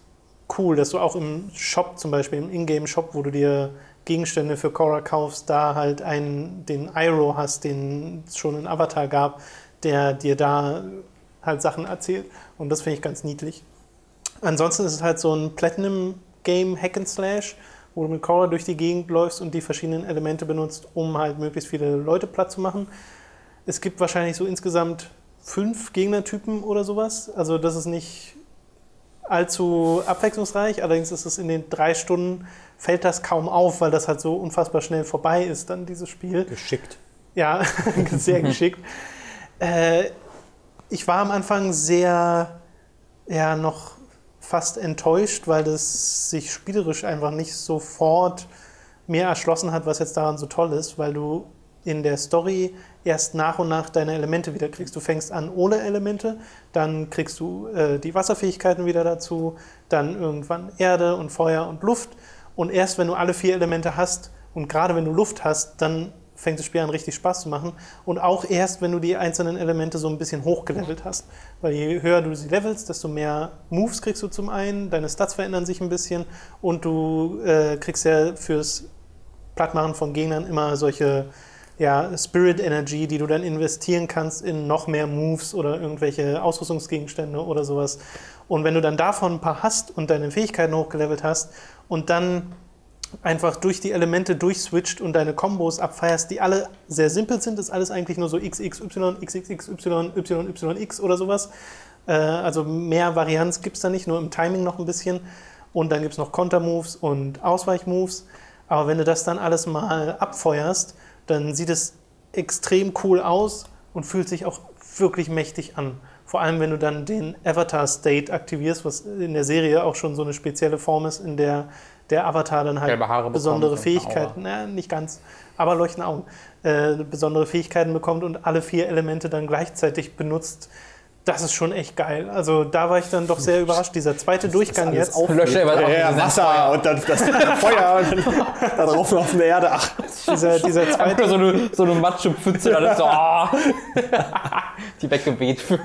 cool, dass du auch im Shop zum Beispiel, im Ingame-Shop, wo du dir Gegenstände für Korra kaufst, da halt einen, den Iroh hast, den es schon in Avatar gab, der dir da halt Sachen erzählt. Und das finde ich ganz niedlich. Ansonsten ist es halt so ein Platinum-Game Hack and Slash, wo du mit Korra durch die Gegend läufst und die verschiedenen Elemente benutzt, um halt möglichst viele Leute platt zu machen. Es gibt wahrscheinlich so insgesamt fünf Gegnertypen oder sowas. Also das ist nicht allzu abwechslungsreich. Allerdings ist es in den drei Stunden fällt das kaum auf, weil das halt so unfassbar schnell vorbei ist, dann dieses Spiel. Geschickt. Ja, sehr geschickt. Äh, ich war am Anfang sehr, ja, noch fast enttäuscht, weil das sich spielerisch einfach nicht sofort mir erschlossen hat, was jetzt daran so toll ist, weil du in der Story erst nach und nach deine Elemente wieder kriegst. Du fängst an ohne Elemente, dann kriegst du äh, die Wasserfähigkeiten wieder dazu, dann irgendwann Erde und Feuer und Luft. Und erst wenn du alle vier Elemente hast und gerade wenn du Luft hast, dann fängt das Spiel an richtig Spaß zu machen. Und auch erst, wenn du die einzelnen Elemente so ein bisschen hochgelevelt hast. Weil je höher du sie levelst, desto mehr Moves kriegst du zum einen, deine Stats verändern sich ein bisschen und du äh, kriegst ja fürs Plattmachen von Gegnern immer solche ja, Spirit Energy, die du dann investieren kannst in noch mehr Moves oder irgendwelche Ausrüstungsgegenstände oder sowas. Und wenn du dann davon ein paar hast und deine Fähigkeiten hochgelevelt hast und dann einfach durch die Elemente durchswitcht und deine Kombos abfeierst, die alle sehr simpel sind, ist alles eigentlich nur so XXY, XXXY, YYX oder sowas. Äh, also mehr Varianz gibt es da nicht, nur im Timing noch ein bisschen. Und dann gibt es noch Kontermoves und Ausweichmoves. Aber wenn du das dann alles mal abfeuerst, dann sieht es extrem cool aus und fühlt sich auch wirklich mächtig an. Vor allem, wenn du dann den Avatar State aktivierst, was in der Serie auch schon so eine spezielle Form ist, in der der Avatar dann halt besondere Fähigkeiten, na, nicht ganz, aber leuchten Augen, äh, besondere Fähigkeiten bekommt und alle vier Elemente dann gleichzeitig benutzt. Das ist schon echt geil. Also da war ich dann doch sehr überrascht. Dieser zweite das Durchgang jetzt. Lösche ja, ja, Wasser und dann das Feuer und dann da drauf auf der Erde. Ach. Dieser, dieser zweite. so eine, so eine Matschepfütze, alles so, oh. die weggeweht. Fuck,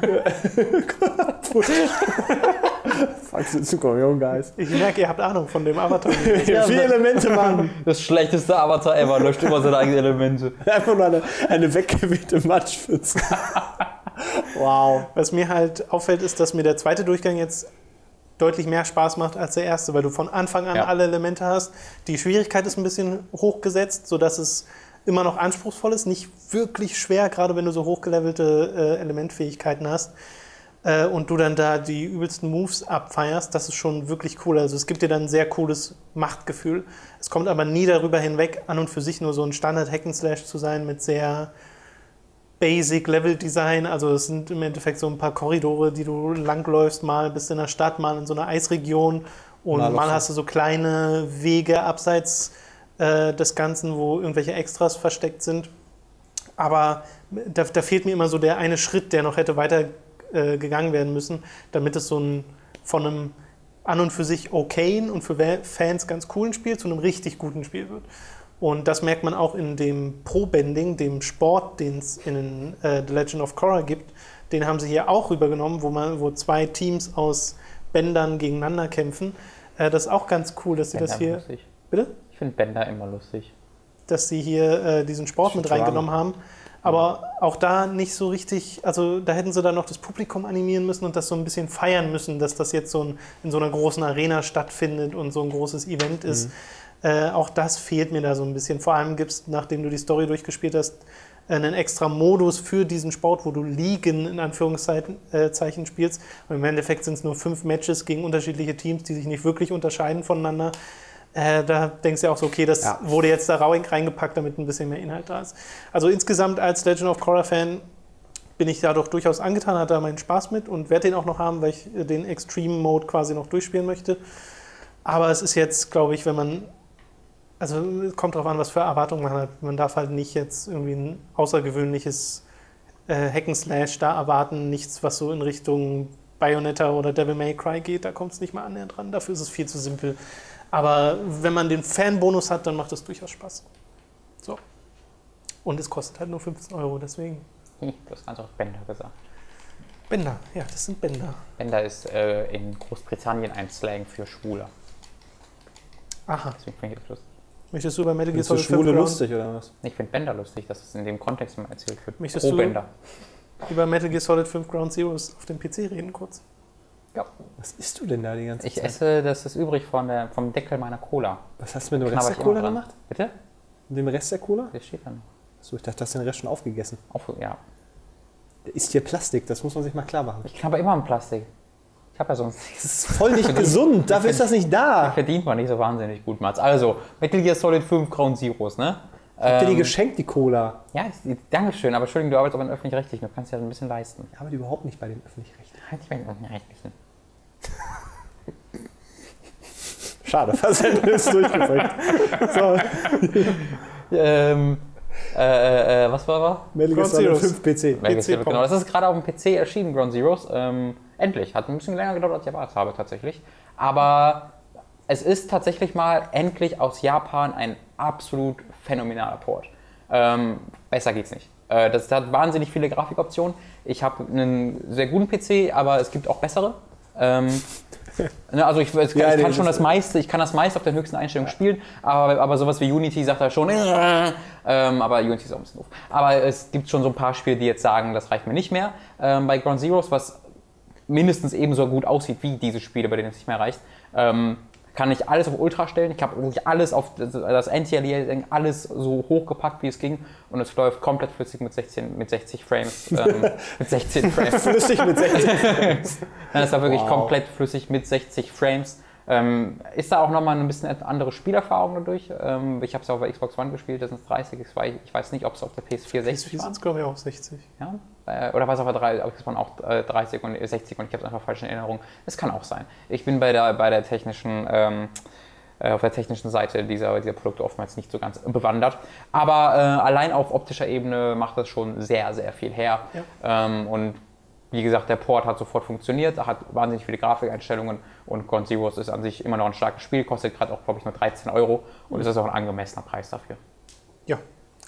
Guys. Ich merke, ihr habt Ahnung von dem Avatar. ja, Vier Elemente, Mann. Das schlechteste Avatar ever, löscht immer seine eigenen Elemente. Einfach nur eine, eine weggewehte Matschpfütze. Wow. Was mir halt auffällt, ist, dass mir der zweite Durchgang jetzt deutlich mehr Spaß macht als der erste, weil du von Anfang an ja. alle Elemente hast. Die Schwierigkeit ist ein bisschen hochgesetzt, sodass es immer noch anspruchsvoll ist, nicht wirklich schwer, gerade wenn du so hochgelevelte äh, Elementfähigkeiten hast äh, und du dann da die übelsten Moves abfeierst, das ist schon wirklich cool. Also es gibt dir dann ein sehr cooles Machtgefühl. Es kommt aber nie darüber hinweg, an und für sich nur so ein Standard-Hack'n'Slash zu sein mit sehr Basic Level Design. Also es sind im Endeffekt so ein paar Korridore, die du langläufst, mal bist in der Stadt, mal in so einer Eisregion und mal, mal hast du so kleine Wege abseits äh, des Ganzen, wo irgendwelche Extras versteckt sind. Aber da, da, fehlt mir immer so der eine Schritt, der noch hätte weiter äh, gegangen werden müssen, damit es so ein von einem an und für sich okayen und für Fans ganz coolen Spiel zu einem richtig guten Spiel wird. Und das merkt man auch in dem Pro-Bending, dem Sport, den es in äh, The Legend of Korra gibt. Den haben sie hier auch rübergenommen, wo, man, wo zwei Teams aus Bändern gegeneinander kämpfen. Äh, das ist auch ganz cool, dass sie Bänder das hier. Lustig. Bitte? Ich finde Bänder immer lustig. Dass sie hier äh, diesen Sport mit reingenommen haben. Aber auch da nicht so richtig, also da hätten sie dann noch das Publikum animieren müssen und das so ein bisschen feiern müssen, dass das jetzt so ein, in so einer großen Arena stattfindet und so ein großes Event ist. Mhm. Äh, auch das fehlt mir da so ein bisschen. Vor allem gibt es, nachdem du die Story durchgespielt hast, einen extra Modus für diesen Sport, wo du Ligen in Anführungszeichen äh, spielst. Und im Endeffekt sind es nur fünf Matches gegen unterschiedliche Teams, die sich nicht wirklich unterscheiden voneinander. Äh, da denkst du auch so, okay, das ja. wurde jetzt da reingepackt, damit ein bisschen mehr Inhalt da ist. Also insgesamt als Legend of Korra-Fan bin ich dadurch durchaus angetan, hatte da meinen Spaß mit und werde den auch noch haben, weil ich den Extreme Mode quasi noch durchspielen möchte. Aber es ist jetzt, glaube ich, wenn man, also es kommt darauf an, was für Erwartungen man hat. Man darf halt nicht jetzt irgendwie ein außergewöhnliches äh, Hack'n'Slash da erwarten, nichts, was so in Richtung Bayonetta oder Devil May Cry geht, da kommt es nicht mal annähernd dran. Dafür ist es viel zu simpel. Aber wenn man den Fanbonus hat, dann macht es durchaus Spaß. So. Und es kostet halt nur 15 Euro, deswegen. Hm, du hast ganz auch Bänder gesagt. Bänder, ja, das sind Bänder. Bänder ist äh, in Großbritannien ein Slang für Schwuler. Aha. Deswegen finde ich das. Möchtest du über Metal Gear Solid Schwule lustig oder was? Ich finde Bänder lustig, dass es in dem Kontext mal erzählt wird. Möchtest Pro du Bänder. über Metal Gear Solid 5 Ground Zeroes auf dem PC reden kurz? Ja. Was isst du denn da die ganze ich Zeit? Ich esse, das ist übrig von der, vom Deckel meiner Cola. Was hast du mit dem Rest der Cola gemacht? Bitte? Mit dem Rest der Cola? Der steht dann. Achso, ich dachte, du hast den Rest schon aufgegessen. Auf, ja. Der ist hier Plastik, das muss man sich mal klar machen. Ich knabber immer am Plastik. Ich habe ja sonst Das ist voll nicht gesund, dafür ist das nicht da. Verdient man nicht so wahnsinnig gut, Mats. Also, Metal Gear Solid 5 Ground Zeroes, ne? Ich hab dir die ähm, geschenkt, die Cola. Ja, danke schön, aber Entschuldigung, du arbeitest aber in Öffentlich-Rechtlichen, du kannst ja ein bisschen leisten. Ich arbeite überhaupt nicht bei den Öffentlich-Rechtlichen. Halt nicht bei den Öffentlich-Rechtlichen. Schade, fast hätten wir es durchgebracht. So. ähm, Äh, äh, was war da? Metal Gear Ground Solid Zeroes. 5 PC. PC genau, das ist gerade auf dem PC erschienen, Ground Zeroes. Ähm, endlich. Hat ein bisschen länger gedauert, als ich erwartet habe, tatsächlich. Aber es ist tatsächlich mal endlich aus Japan ein absolut phänomenaler Port. Ähm, besser geht's nicht. Äh, das hat wahnsinnig viele Grafikoptionen. Ich habe einen sehr guten PC, aber es gibt auch bessere. Ähm, ne, also ich, es, Ja, ich nee, kann schon das- meiste, ich kann das meiste auf den höchsten Einstellungen spielen, aber, aber sowas wie Unity sagt er schon, äh, ähm, aber Unity ist auch ein bisschen doof. Aber es gibt schon so ein paar Spiele, die jetzt sagen, das reicht mir nicht mehr. Ähm, bei Ground Zeroes, was mindestens ebenso gut aussieht wie diese Spiele, bei denen es nicht mehr reicht, ähm, kann ich alles auf Ultra stellen. Ich habe wirklich alles auf das- Anti-Aliasing, alles so hochgepackt, wie es ging. Und es läuft komplett flüssig mit 16, mit 60 Frames. Ähm, mit 16 Frames. Flüssig mit 60. Nein, das war wirklich Wow. komplett flüssig mit 60 Frames. Ähm, ist da auch nochmal ein bisschen andere Spielerfahrung dadurch? Ähm, ich habe es auf der Xbox One gespielt, das sind 30. Ich weiß, ich weiß nicht, ob es auf der PS4 60 Wie war. sind es, glaube ich, auch 60. Ja? Äh, Oder war es auf der 3 auf Xbox One auch äh, 30 und 60 und ich habe es einfach falsch in Erinnerung. Das kann auch sein. Ich bin bei der, bei der technischen. Ähm, äh, auf der technischen Seite dieser, dieser Produkte oftmals nicht so ganz bewandert. Aber äh, allein auf optischer Ebene macht das schon sehr, sehr viel her. Ähm, und wie gesagt, der Port hat sofort funktioniert, hat wahnsinnig viele Grafikeinstellungen und Ground Zeroes ist an sich immer noch ein starkes Spiel, kostet gerade auch, glaube ich, nur 13 Euro und es ist auch ein angemessener Preis dafür. Ja,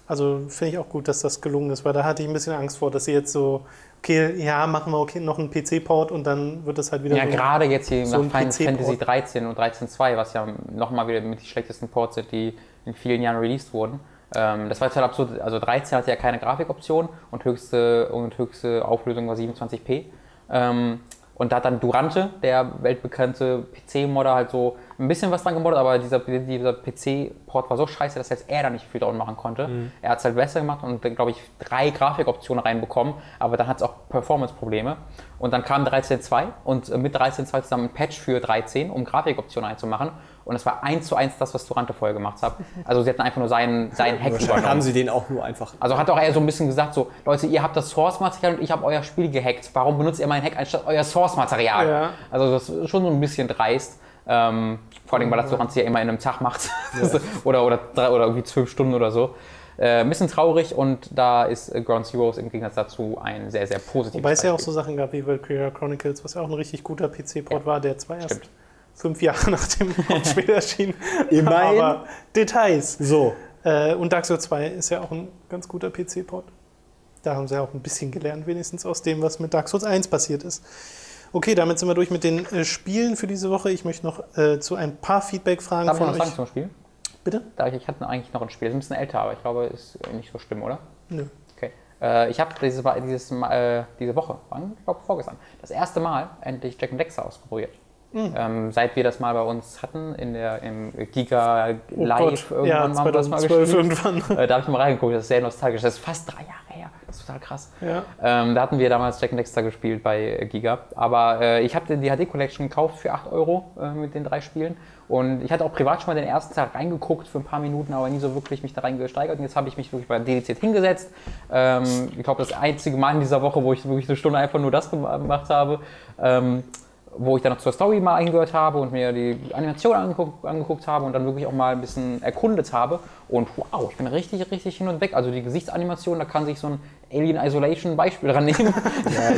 also finde ich auch gut, dass das gelungen ist, weil da hatte ich ein bisschen Angst vor, dass sie jetzt so, okay, ja, machen wir okay, noch einen PC-Port und dann wird das halt wieder Ja, so. gerade jetzt hier so nach Final. Fantasy 13 und 13.2, was ja nochmal wieder mit die schlechtesten Ports sind, die in vielen Jahren released wurden. Ähm, das war total absurd. Also 13 hatte ja keine Grafikoption und höchste, und höchste Auflösung war 27p. Ähm, und da hat dann Durante, der weltbekannte PC-Modder, halt so ein bisschen was dran gemoddet, aber dieser, dieser PC-Port war so scheiße, dass selbst er da nicht viel dran machen konnte. Er hat es halt besser gemacht und, glaube ich, drei Grafikoptionen reinbekommen, aber dann hat es auch Performance-Probleme. Und dann kam 13.2 und äh, mit 13.2 zusammen ein Patch für 13, um Grafikoptionen einzumachen. Und es war eins zu eins das, was Durante vorher gemacht hat. Also sie hatten einfach nur seinen, seinen Hack Wahrscheinlich haben übernommen. sie den auch nur einfach. Also hat auch er so ein bisschen gesagt, so, Leute, ihr habt das Source-Material und ich habe euer Spiel gehackt. Warum benutzt ihr meinen Hack anstatt euer Source-Material? Ja. Also das ist schon so ein bisschen dreist. Ähm, vor allem, weil das Durant ja immer in einem Tag macht. oder, oder, drei, oder irgendwie zwölf Stunden oder so. Äh, ein bisschen traurig und da ist äh, Ground Zeroes im Gegensatz dazu ein sehr, sehr positives Wobei es ja auch so Sachen gab wie Valkyria Chronicles, was ja auch ein richtig guter PC-Port Ja. war, der zwar erst Stimmt. Fünf Jahre nach dem Hauptspiel erschien. Immerhin. Aber Details. So, Äh, und Dark Souls 2 ist ja auch ein ganz guter PC-Port. Da haben sie ja auch ein bisschen gelernt, wenigstens aus dem, was mit Dark Souls 1 passiert ist. Okay, damit sind wir durch mit den äh, Spielen für diese Woche. Ich möchte noch äh, zu ein paar Feedback-Fragen Darf ich von noch euch. sagen zum Spiel? Bitte? Da ich, ich hatte eigentlich noch ein Spiel, das ist ein bisschen älter, aber ich glaube, ist nicht so schlimm, oder? Nö. Okay. Äh, ich habe dieses, dieses, äh, diese Woche, wann? ich glaube vorgestern, das erste Mal endlich Jack and Dexter ausprobiert. Hm. Ähm, seit wir das mal bei uns hatten, in der, im Giga Oh Live, Gott. Ja, haben wir das mal 2012 gespielt. irgendwann. Äh, da habe ich mal reingeguckt, das ist sehr nostalgisch. Das ist fast drei Jahre her. Das ist total krass. Ja. Ähm, da hatten wir damals Jack and Dexter gespielt bei äh, Giga. Aber äh, ich habe die HD Collection gekauft für 8 Euro äh, mit den drei Spielen. Und ich hatte auch privat schon mal den ersten Tag reingeguckt für ein paar Minuten, aber nie so wirklich mich da reingesteigert. Und jetzt habe ich mich wirklich bei dediziert hingesetzt. Ähm, ich glaube, das einzige Mal in dieser Woche, wo ich wirklich eine Stunde einfach nur das gemacht habe. Wo ich dann noch zur Story mal eingehört habe und mir die Animation angeguckt, angeguckt habe und dann wirklich auch mal ein bisschen erkundet habe. Und wow, ich bin richtig, richtig hin und weg. Also die Gesichtsanimation, da kann sich so ein Alien Isolation Beispiel dran nehmen.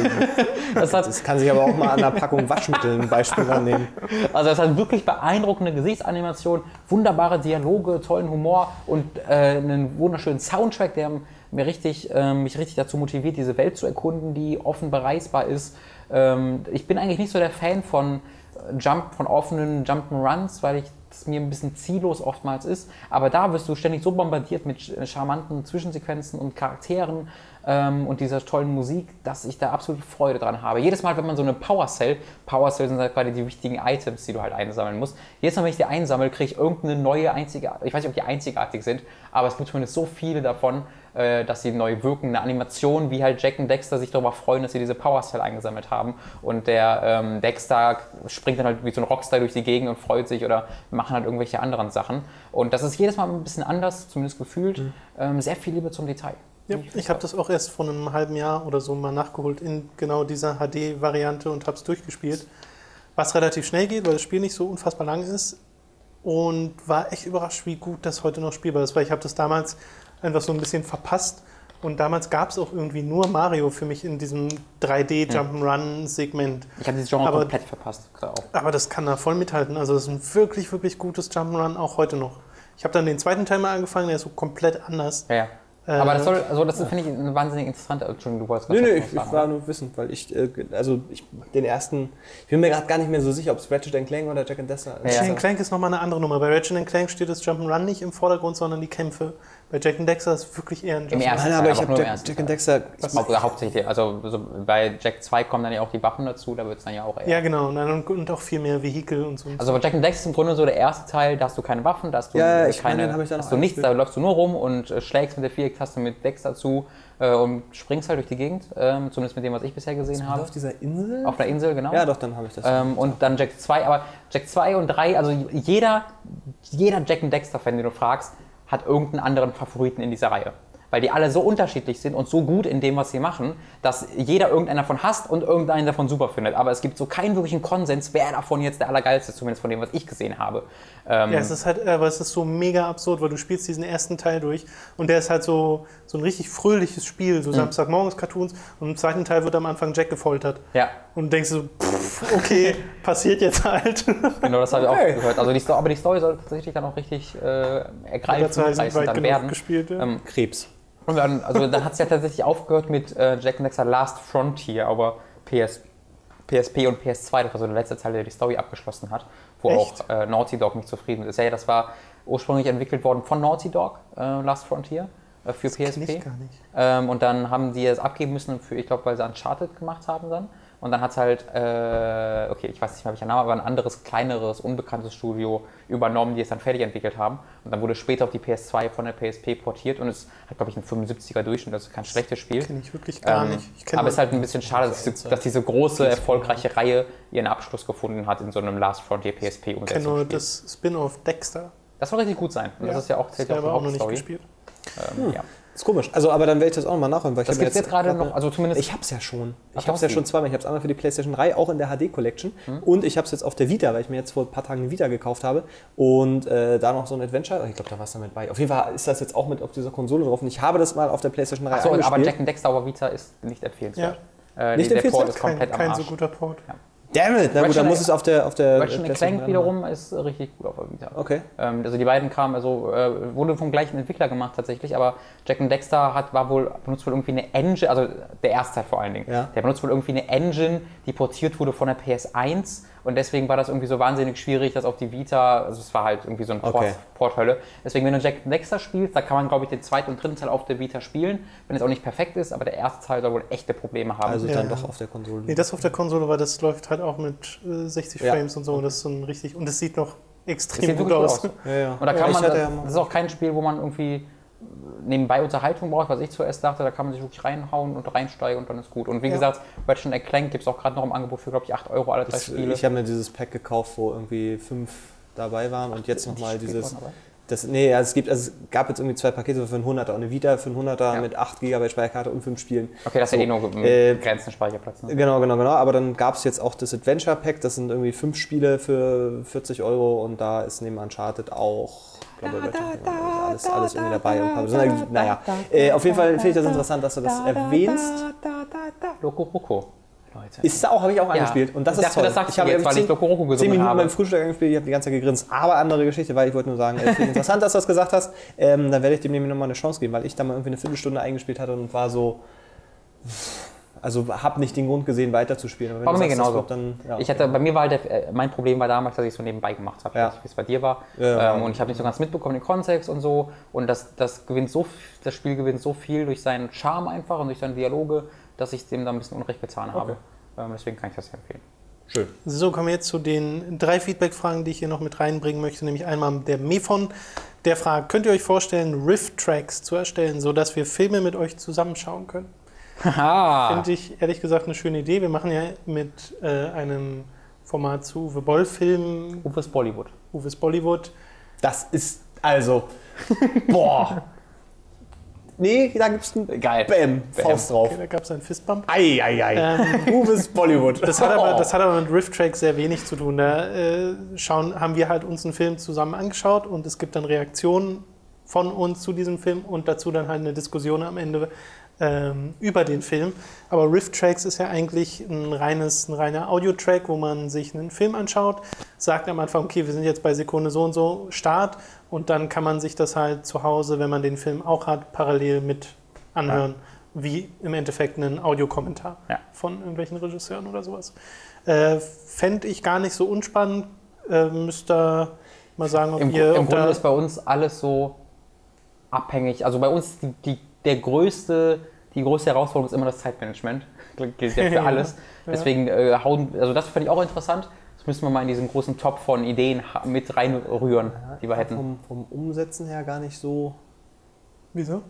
das hat, das kann sich aber auch mal an einer Packung Waschmittel ein Beispiel rannehmen. also es hat wirklich beeindruckende Gesichtsanimation, wunderbare Dialoge, tollen Humor und äh, einen wunderschönen Soundtrack, der mir richtig, ähm, mich richtig dazu motiviert, diese Welt zu erkunden, die offen bereisbar ist. Ähm, ich bin eigentlich nicht so der Fan von äh, Jump, von offenen Jump'n'Runs, weil ich das mir ein bisschen ziellos oftmals ist. Aber da wirst du ständig so bombardiert mit charmanten Zwischensequenzen und Charakteren ähm, und dieser tollen Musik, dass ich da absolute Freude dran habe. Jedes Mal, wenn man so eine Power Cell, Power Cell sind halt quasi die wichtigen Items, die du halt einsammeln musst. Jedes Mal, wenn ich die einsammle, kriege ich irgendeine neue einzige, ich weiß nicht, ob die einzigartig sind, aber es gibt zumindest so viele davon, äh, dass sie neu wirken. Eine Animation, wie halt Jack und Dexter sich darüber freuen, dass sie diese Power Cell eingesammelt haben. Und der ähm, Dexter springt dann halt wie so ein Rockstar durch die Gegend und freut sich oder machen halt irgendwelche anderen Sachen. Und das ist jedes Mal ein bisschen anders, zumindest gefühlt. Ähm, sehr viel Liebe zum Detail. Ja, ich habe das auch erst vor einem halben Jahr oder so mal nachgeholt in genau dieser HD-Variante und habe es durchgespielt. Was relativ schnell geht, weil das Spiel nicht so unfassbar lang ist. Und war echt überrascht, wie gut das heute noch spielbar ist. Weil ich habe das damals einfach so ein bisschen verpasst. Und damals gab es auch irgendwie nur Mario für mich in diesem 3D-Jump'n'Run-Segment. Ich habe dieses Genre Aber- komplett verpasst. Auch. Aber das kann da voll mithalten. Also das ist ein wirklich, wirklich gutes Jump'n'Run, auch heute noch. Ich habe dann den zweiten Teil mal angefangen, der ist so komplett anders. Ja, ja. Äh, Aber das soll, also das ist, finde ich, eine wahnsinnig interessante. Entschuldigung, du wolltest Nö, was nö, dazu ich, ich war nur wissen, weil ich, äh, also ich, den ersten, ich bin mir gerade gar nicht mehr so sicher, ob es Ratchet Clank oder Jack and Dexter ist. Ratchet Clank ist nochmal eine andere Nummer. Bei Ratchet Clank steht das Jump'n'Run nicht im Vordergrund, sondern die Kämpfe. Bei Jack and Dexter ist wirklich eher ein Im Jump'n'Run. ersten Nein, Teil, aber ich habe nur im Jack, Jack and Dexter. Was? Haupt- Hauptsächlich, also so bei Jack 2 kommen dann ja auch die Waffen dazu, da wird es dann ja auch eher. Ja, genau. Und, dann- und auch viel mehr Vehikel und so. Also bei Jack and Dexter ist im Grunde so der erste Teil, da hast du keine Waffen, da hast du Ja, äh, ich meine, keine, ich noch hast du nichts, da läufst du nur rum und äh, schlägst mit der Viereck-Taste mit Dex dazu äh, und springst halt durch die Gegend, ähm, zumindest mit dem, was ich bisher gesehen habe. Auf dieser Insel? Auf einer Insel, genau. ja, doch, dann habe ich das. Ähm, und dann Jack 2, aber Jack 2 und 3, also jeder, jeder Jack and Dexter-Fan, den du fragst, hat irgendeinen anderen Favoriten in dieser Reihe. Weil die alle so unterschiedlich sind und so gut in dem, was sie machen, dass jeder irgendeinen davon hasst und irgendeinen davon super findet. Aber es gibt so keinen wirklichen Konsens, wer davon jetzt der Allergeilste ist, zumindest von dem, was ich gesehen habe. Ähm, Ja, es ist halt, aber es ist so mega absurd, weil du spielst diesen ersten Teil durch und der ist halt so, so ein richtig fröhliches Spiel, so Samstagmorgens Cartoons und im zweiten Teil wird am Anfang Jack gefoltert. ja, Und du denkst so, pff, okay, passiert jetzt halt. genau, das habe ich Okay. auch gehört. Also die Sto aber die Story soll tatsächlich dann auch richtig äh, ergreifend, werden. gespielt. Ja. Ähm, Krebs. Und dann, also dann hat es ja tatsächlich aufgehört mit äh, Jack Dexter Last Frontier, aber PS, PSP und PS2, das war so der letzte Teil, der die Story abgeschlossen hat, wo Echt? auch äh, Naughty Dog nicht zufrieden ist. Ja, ja, das war ursprünglich entwickelt worden von Naughty Dog, äh, Last Frontier, äh, für kenn PSP. ich gar nicht. Ähm, und dann haben die es abgeben müssen für, ich glaube, weil sie Uncharted gemacht haben dann. Und dann hat es halt, äh, okay, ich weiß nicht mehr welcher Name, aber ein anderes, kleineres, unbekanntes Studio übernommen, die es dann fertig entwickelt haben. Und dann wurde später auf die PS2 von der PSP portiert und es hat, glaube ich, einen 75er Durchschnitt, also kein schlechtes Spiel. Kenne ich wirklich gar Ähm, nicht. Aber es ist halt ein bisschen schade, dass diese, dass diese große, erfolgreiche Reihe ihren Abschluss gefunden hat in so einem Last Frontier PSP ich kenne nur das Spin-off Dexter. Das soll richtig gut sein. Und das ist ja auch, das zählt ja auch habe die ich auch noch nicht gespielt. Ähm, ja. Ist komisch. Also, aber dann werde ich das auch nochmal nachholen. Weil ich Das hab gibt es jetzt gerade noch, also zumindest Ich habe es ja schon. Ach, Ich du habe es hast ja die. schon zweimal. Ich habe es einmal für die PlayStation 3, auch in der HD Collection. Und ich habe es jetzt auf der Vita, weil ich mir jetzt vor ein paar Tagen eine Vita gekauft habe. Und äh, da noch so ein Adventure. Ich glaube, da war es damit bei. Auf jeden Fall ist das jetzt auch mit auf dieser Konsole drauf. Und ich habe das mal auf der PlayStation 3 Achso, aber. Jack and Dexter Vita ist nicht empfehlenswert. Äh, Nicht der Port empfehlenswert? ist Kein, komplett am kein Arsch. so guter Port. Damn it! Na gut, Ratchet dann muss es auf der, auf der Ratchet PlayStation Clank 3 wiederum ist richtig gut auf der Vita. Okay. Ähm, also die beiden kamen, also äh, wurde vom gleichen Entwickler gemacht tatsächlich, aber Jack and Dexter hat, war wohl, benutzt wohl irgendwie eine Engine, also der erste Teil vor allen Dingen, Ja. der benutzt wohl irgendwie eine Engine, die portiert wurde von der PS1 und deswegen war das irgendwie so wahnsinnig schwierig, das auf die Vita, also es war halt irgendwie so eine Port, Okay. Porthölle. Deswegen, wenn du Jack Dexter spielst, da kann man glaube ich den zweiten und dritten Teil auf der Vita spielen, wenn es auch nicht perfekt ist, aber der erste Teil soll wohl echte Probleme haben. Also Ja, dann doch auf der Konsole. Nee, das auf der Konsole, weil das läuft halt auch mit äh, 60 Ja. Frames und so. Das ist so ein richtig. Und es sieht noch Das extrem sieht gut wirklich aus. gut aus. Ja, ja. Und da kann man, das, das ist auch kein Spiel, wo man irgendwie nebenbei Unterhaltung braucht, was ich zuerst dachte, da kann man sich wirklich reinhauen und reinsteigen und dann ist gut. Und wie Ja. gesagt, Ratchet Clank gibt es auch gerade noch im Angebot für, glaube ich, 8 Euro alle drei Das, Spiele. ich habe mir dieses Pack gekauft, wo irgendwie fünf dabei waren und jetzt nochmal dieses. Das, nee, also es, gibt, also es gab jetzt irgendwie zwei Pakete für einen 100er und eine Vita für einen 100er Ja. mit 8 GB Speicherkarte und 5 Spielen. Okay, das ist ja eh nur äh, begrenzten Speicherplatz. Ne? Genau, genau, genau. Aber dann gab es jetzt auch das Adventure Pack, das sind irgendwie fünf Spiele für 40 Euro und da ist neben Uncharted auch. glaube, Ratchet und Clank, alles, alles irgendwie dabei. Und ein paar, naja, äh, auf jeden Fall finde ich das interessant, dass du das erwähnst. Loco Roco, Leute. Ist auch, habe ich auch Ja. angespielt. Und das Ich ist dachte, toll. das du habe jetzt, weil ich Loco Roco zehn Minuten habe. beim Frühstück angespielt, ich habe die ganze Zeit gegrinst. Aber andere Geschichte, weil ich wollte nur sagen, äh, ich interessant, dass du das gesagt hast. Ähm, dann werde ich dem nämlich nochmal eine Chance geben, weil ich da mal irgendwie eine Viertelstunde eingespielt hatte und war so. Also habe nicht den Grund gesehen, weiterzuspielen. Aber wenn mir genauso. kommt, dann, ja. Ich hatte, bei mir war halt der, äh, mein Problem war damals, dass ich es so nebenbei gemacht habe, Ja. Ich wie es bei dir war. Ja. Ähm, und ich habe nicht so ganz mitbekommen den Kontext und so. Und das, das, gewinnt so, das Spiel gewinnt so viel durch seinen Charme einfach und durch seine Dialoge, dass ich dem da ein bisschen Unrecht getan habe. Ähm, deswegen kann ich das sehr empfehlen. Schön. So, kommen wir jetzt zu den drei Feedback-Fragen, die ich hier noch mit reinbringen möchte. Nämlich einmal der Mefon, der fragt, könnt ihr euch vorstellen, Riff-Tracks zu erstellen, sodass wir Filme mit euch zusammenschauen können? Haha! Finde ich ehrlich gesagt eine schöne Idee. Wir machen ja mit äh, einem Format zu Uwe Boll-Filmen, Uwe's Bollywood. Uwe's Bollywood. Das ist also. Boah! Nee, da gibt's ein Geil. Bam, Faust drauf. Okay, da gab es einen Fistbump. Ei, ei, ei. Ähm, Uwe's Bollywood. Das hat, aber, das hat aber mit Riff-Tracks sehr wenig zu tun. Da äh, schauen, haben wir halt uns einen Film zusammen angeschaut und es gibt dann Reaktionen von uns zu diesem Film und dazu dann halt eine Diskussion am Ende ähm, über den Film. Aber Riff Tracks ist ja eigentlich ein, reines, ein reiner Audio-Track, wo man sich einen Film anschaut, sagt am Anfang, okay, wir sind jetzt bei Sekunde so und so, Start und dann kann man sich das halt zu Hause, wenn man den Film auch hat, parallel mit anhören, wie im Endeffekt ein Audiokommentar Ja. von irgendwelchen Regisseuren oder sowas. Äh, Fände ich gar nicht so unspannend. Äh, müsst ihr mal sagen, ob Im, ihr. im Grunde ist bei uns alles so abhängig. Also bei uns die, die, der größte, die größte Herausforderung ist immer das Zeitmanagement. Gilt ja für Ja, alles. ja. Deswegen äh, hauen, also das fand ich auch interessant. Das müssen wir mal in diesen großen Topf von Ideen mit reinrühren, die wir hätten. Vom, vom Umsetzen her gar nicht so. Wieso?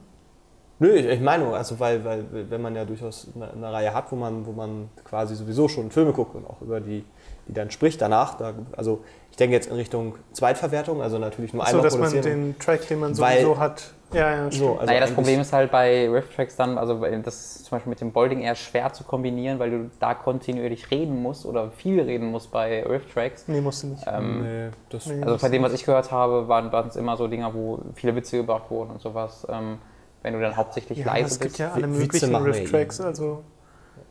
Nö, ich, ich meine, also weil, weil wenn man ja durchaus eine, eine Reihe hat, wo man, wo man quasi sowieso schon Filme guckt und auch über die, die dann spricht danach, da, also ich denke jetzt in Richtung Zweitverwertung, also natürlich nur So, einmal dass man produzieren. den Track, den man Weil- sowieso hat. Ja, ja, so, also naja, das Problem ist halt bei Riff-Tracks dann, also das ist zum Beispiel mit dem Bolding eher schwer zu kombinieren, weil du da kontinuierlich reden musst oder viel reden musst bei Riff-Tracks. Nee, musst du nicht. Ähm, Nee, das, Nee. Also bei dem, was ich gehört habe, waren es immer so Dinger, wo viele Witze gebracht wurden und sowas. Ähm, wenn du dann hauptsächlich ja, leise es gibt bist. ja alle Witze möglichen Riff-Tracks, also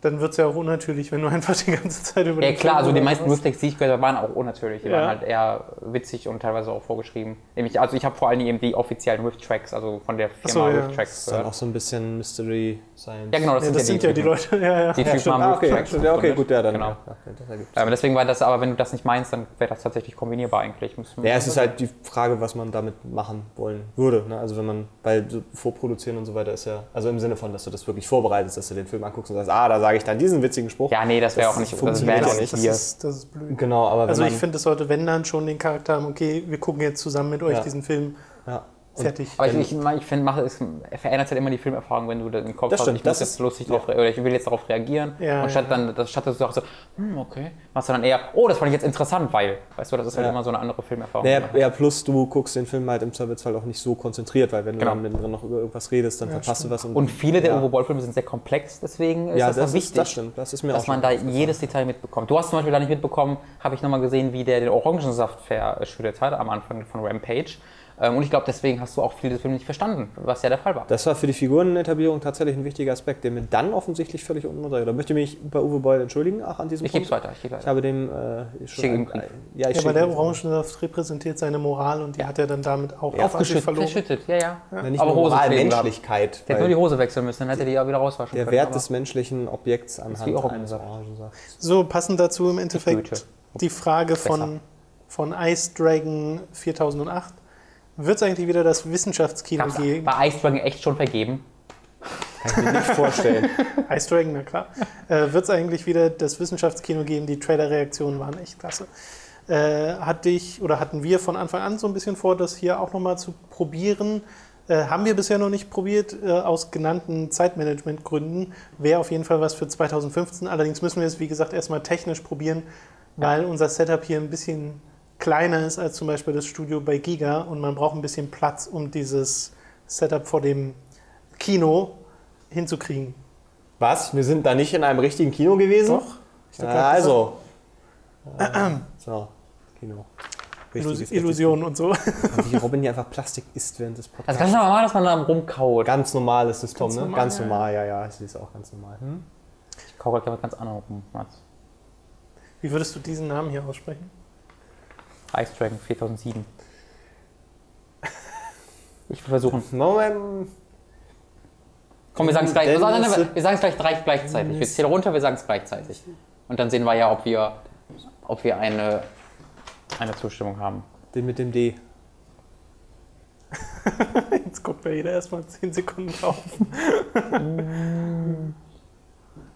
dann wird es ja auch unnatürlich, wenn du einfach die ganze Zeit über Ja den klar, Film also die meisten Riff-Tracks, die ich gehört habe, waren auch unnatürlich. Die Ja. waren halt eher witzig und teilweise auch vorgeschrieben. Nämlich, also ich habe vor allem eben die offiziellen Riff-Tracks, also von der Firma so, ja. das Riff-Tracks ist dann auch so ein bisschen Mystery Science. Ja genau, das, Ja, das sind ja die. Leute, ja, ja. Die Ja, Typen haben Ah, okay, ja, okay, gegründet. gut, ja, dann. Genau. Ja, ja, das Ähm, deswegen war das, aber wenn du das nicht meinst, dann wäre das tatsächlich kombinierbar eigentlich. Ja, es ist halt die Frage, was man damit machen wollen würde. Ne? Also wenn man, weil so vorproduzieren und so weiter ist ja, also im Sinne von, dass du das wirklich vorbereitest, dass du den Film anguckst und sagst, ah, da sage ich dann diesen witzigen Spruch. ja, nee, das wäre Das auch nicht, das funktioniert wäre ja auch nicht. Das hier. ist, das ist blöd. Genau, aber wenn Also ich finde, es sollte, wenn dann schon den Charakter haben, okay, wir gucken jetzt zusammen mit euch Ja. diesen Film ja. Und fertig. Aber ich, ich, ich finde, es verändert halt immer die Filmerfahrung, wenn du den Kopf Das hast, stimmt, ich muss jetzt lustig ja. drauf oder ich will jetzt darauf reagieren. Ja, und statt ja, dann, das statt dass du sagst so, hm, okay, machst du dann eher, oh, das fand ich jetzt interessant, weil, weißt du, das ist halt immer so eine andere Filmerfahrung. Naja, ja, plus du guckst den Film halt im Zweifelsfall auch nicht so konzentriert, weil wenn du Genau. dann mittendrin noch über irgendwas redest, dann verpasst du was. Und viele der. Uwe Boll-Filme sind sehr komplex, deswegen ist das, das, ist, wichtig, das stimmt, das ist mir dass man da jedes Detail mitbekommt. Du hast zum Beispiel da nicht mitbekommen, habe ich nochmal gesehen, wie der den Orangensaft verschüttet hat am Anfang von Rampage. Ähm, Und ich glaube, deswegen hast du auch viele des Films nicht verstanden, was ja der Fall war. Das war für die Figurenetablierung tatsächlich ein wichtiger Aspekt, der mir dann offensichtlich völlig unten runtergeht. Da möchte ich mich bei Uwe Boll entschuldigen, auch an diesem Ich gebe es Punkt. weiter, ich gebe Ich weiter. habe dem äh, schon Schick ihm ein- Brief. ja, ich Ja, aber schicke der Orangensaft repräsentiert seine Moral und die hat er dann damit auch Ja, Aufgeschüttet, verloren. verschüttet, ja, ja. Ja, nicht Aber Hose Moral. Menschlichkeit. Der hätte nur weil die Hose wechseln müssen, dann hätte die ja wieder rauswaschen der können. Wert aber- des menschlichen Objekts anhand wie eines Orangensaft. Orangensafts. So, passend dazu im Endeffekt die Frage von, von Ice Dragon 4008. Wird es eigentlich wieder das Wissenschaftskino Gab's geben? bei Ice Dragon echt schon vergeben. Kann ich mir nicht vorstellen. Ice Dragon, na klar. Äh, Wird es eigentlich wieder das Wissenschaftskino geben? Die Trailer-Reaktionen waren echt klasse. Äh, hatte ich oder hatten wir von Anfang an so ein bisschen vor, das hier auch nochmal zu probieren. Äh, haben wir bisher noch nicht probiert, äh, aus genannten Zeitmanagementgründen. Wäre auf jeden Fall was für 2015. Allerdings müssen wir es, wie gesagt, erstmal technisch probieren, weil unser Setup hier ein bisschen kleiner ist als zum Beispiel das Studio bei Giga und man braucht ein bisschen Platz, um dieses Setup vor dem Kino hinzukriegen. Was? Wir sind da nicht in einem richtigen Kino gewesen? Doch. Ich hab Ah, also. Ah, so, Kino. Richtiges, Illusionen und so. Wie Robin hier einfach Plastik isst während des Das Podcasts. ist ganz normal, dass man da rumkaut. Ganz normal ist das, Tom, Ganz ne? normal, ganz ja. normal, ja, ja. Ich sehe es auch ganz normal. Ich kau gerade ganz anders rum, Mats. Wie würdest du diesen Namen hier aussprechen? Ice Dragon 4007. Ich will versuchen. Moment. Komm, wir sagen es gleich. Wir sagen es gleich drei gleichzeitig. Wir zählen runter, wir sagen es gleichzeitig. Und dann sehen wir ja, ob wir, ob wir eine, eine Zustimmung haben. Den mit dem D. Jetzt guckt da jeder erstmal 10 Sekunden drauf.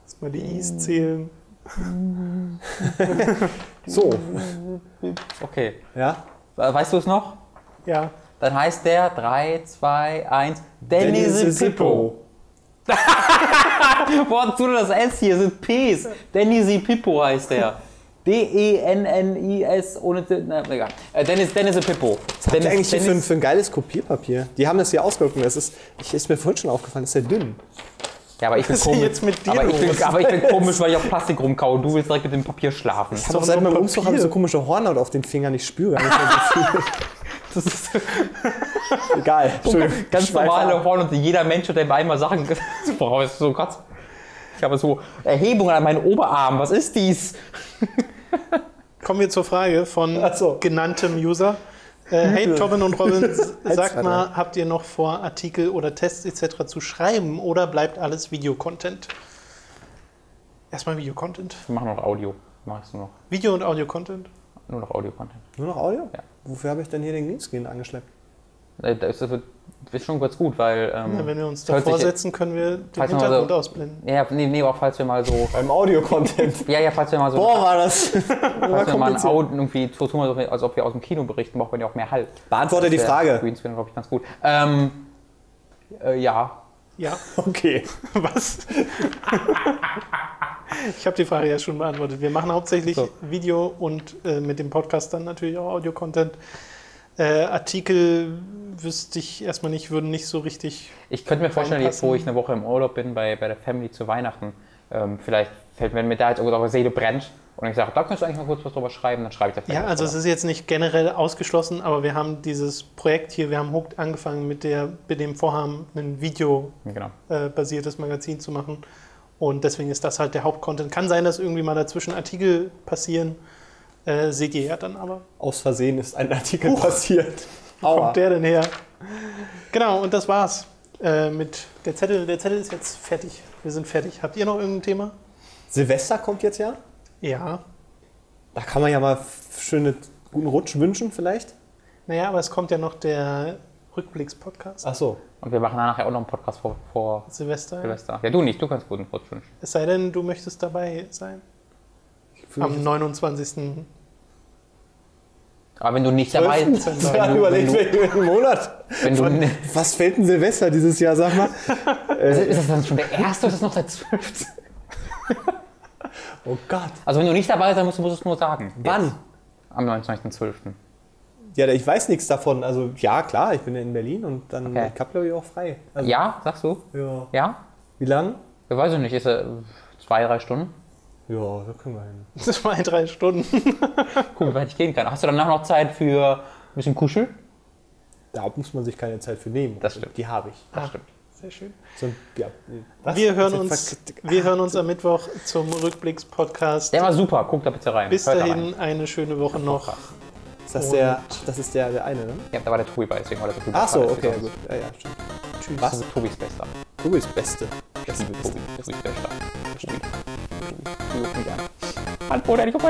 Erstmal die Is zählen. So. Okay. Ja? Weißt du es noch? Ja. Dann heißt der 3, 2, 1. Dennis Pippo. Wo hast du das S hier? Sind Ps. Dennis Pippo heißt der. D-E-N-N-I-S ohne. Na, egal. Äh, Dennis, Dennis Pippo. Was ihr eigentlich hier für, ein- für ein geiles Kopierpapier? Die haben das hier ausgedruckt das ist, ich, ist mir vorhin schon aufgefallen, das ist sehr dünn. Ja, aber ich bin Was ist komisch. jetzt mit dir aber, ich bin, aber ich bin komisch, weil ich auf Plastik rumkau. Du willst direkt mit dem Papier schlafen. Ich habe doch auch seit meinem Umzug habe ich so komische Hornhaut auf den Fingern, ich spüre gar nicht mehr so viel. Das ist Egal. Entschuldigung. ganz normale ab. Horn und jeder Mensch hat bei einmal Sachen voraus. So Gott. Ich habe so Erhebungen an meinen Oberarm. Was ist dies? Kommen wir zur Frage von so. genanntem User. Äh, hey Tobin und Robin, sagt mal, habt ihr noch vor, Artikel oder Tests etc. zu schreiben oder bleibt alles Videocontent? Erstmal Videocontent. Wir machen noch Audio. Machst du noch? Video- und Audio-Content. Nur noch Audio-Content. Nur noch Audio? Ja. Wofür habe ich denn hier den Greenscreen angeschleppt? Das ist, schon ganz gut, weil. Ähm, Ja, wenn wir uns davor sich- setzen, können wir den Hintergrund so- ausblenden. Ja, nee, nee, auch falls wir mal so. Beim Audio-Content. Ja, ja, falls wir mal so. Boah, war das. falls wir mal ein. Audio irgendwie so tun, wir so, als ob wir aus dem Kino berichten, braucht man ja auch mehr Halt. Beantworte die Frage. Greenscreen, glaube ich, ganz gut. Ähm, äh, ja. Ja, Okay. was? ich habe die Frage ja schon beantwortet. Wir machen hauptsächlich So. Video und äh, mit dem Podcast dann natürlich auch Audio-Content. Äh, Artikel wüsste ich erstmal nicht, würden nicht so richtig. Ich könnte mir vorstellen, jetzt wo ich eine Woche im Urlaub bin bei, bei der Family zu Weihnachten, ähm, vielleicht fällt mir da jetzt eure Seele brennt und ich sage, da könntest du eigentlich mal kurz was drüber schreiben, dann schreibe ich da vielleicht Ja, also es ist jetzt nicht generell ausgeschlossen, aber wir haben dieses Projekt hier, wir haben Hooked angefangen mit, der, mit dem Vorhaben, ein Genau. videobasiertes Magazin zu machen. Und deswegen ist das halt der Hauptcontent. Kann sein, dass irgendwie mal dazwischen Artikel passieren. Äh, seht ihr ja dann aber. Aus Versehen ist ein Artikel passiert. Wo kommt der denn her? Genau, und das war's. Äh, mit der Zettel. Der Zettel ist jetzt fertig. Wir sind fertig. Habt ihr noch irgendein Thema? Silvester kommt jetzt ja. Ja. Da kann man ja mal schöne guten Rutsch wünschen vielleicht. Naja, aber es kommt ja noch der Rückblicks-Podcast. Ach so. Und wir machen nachher auch noch einen Podcast vor, vor Silvester. Silvester. Ja, du nicht, du kannst guten Rutsch wünschen. Es sei denn, du möchtest dabei sein. Am 29. Aber wenn du nicht dabei bist, Ja, du- überlegt, welchen Monat. wenn du, Von- Was fällt denn Silvester dieses Jahr, sag mal? ist das dann schon der erste oder ist das noch der zwölfte? Oh Gott. Also wenn du nicht dabei sein musst, musst du es nur sagen. Wann? Jetzt. Am 29.12. Ja, ich weiß nichts davon. Also ja, klar, ich bin ja in Berlin und dann Okay. ich hab glaube ich auch frei. Also, Ja, sagst du? ja. Ja? Wie lang? Ich weiß ich nicht, ist er zwei, drei Stunden? Ja, da können wir hin. Zwei, drei Stunden. Guck, wie weit ich gehen kann. Hast du danach noch Zeit für ein bisschen Kuschel? Da muss man sich keine Zeit für nehmen. Das stimmt. Die habe ich. Das stimmt. Sehr schön. So, ja. Was? Wir hören, Also, uns, wir hören uns am Mittwoch zum Rückblicks-Podcast. Der war super, guck da bitte rein. Bis Hört da dahin rein. eine schöne Woche noch. Ist das der, das ist der, der eine, ne? Ja, da war der Tobi bei, deswegen war der so viel Ach so, okay, gut. Ja, ja, stimmt. Tschüss. Das ist Tobis Bester. Du bist Beste. Ich liebe Tobi. Tobi ist Bester. Tobi. Tobi. Tobi ruft mich an. Antwort endlich auf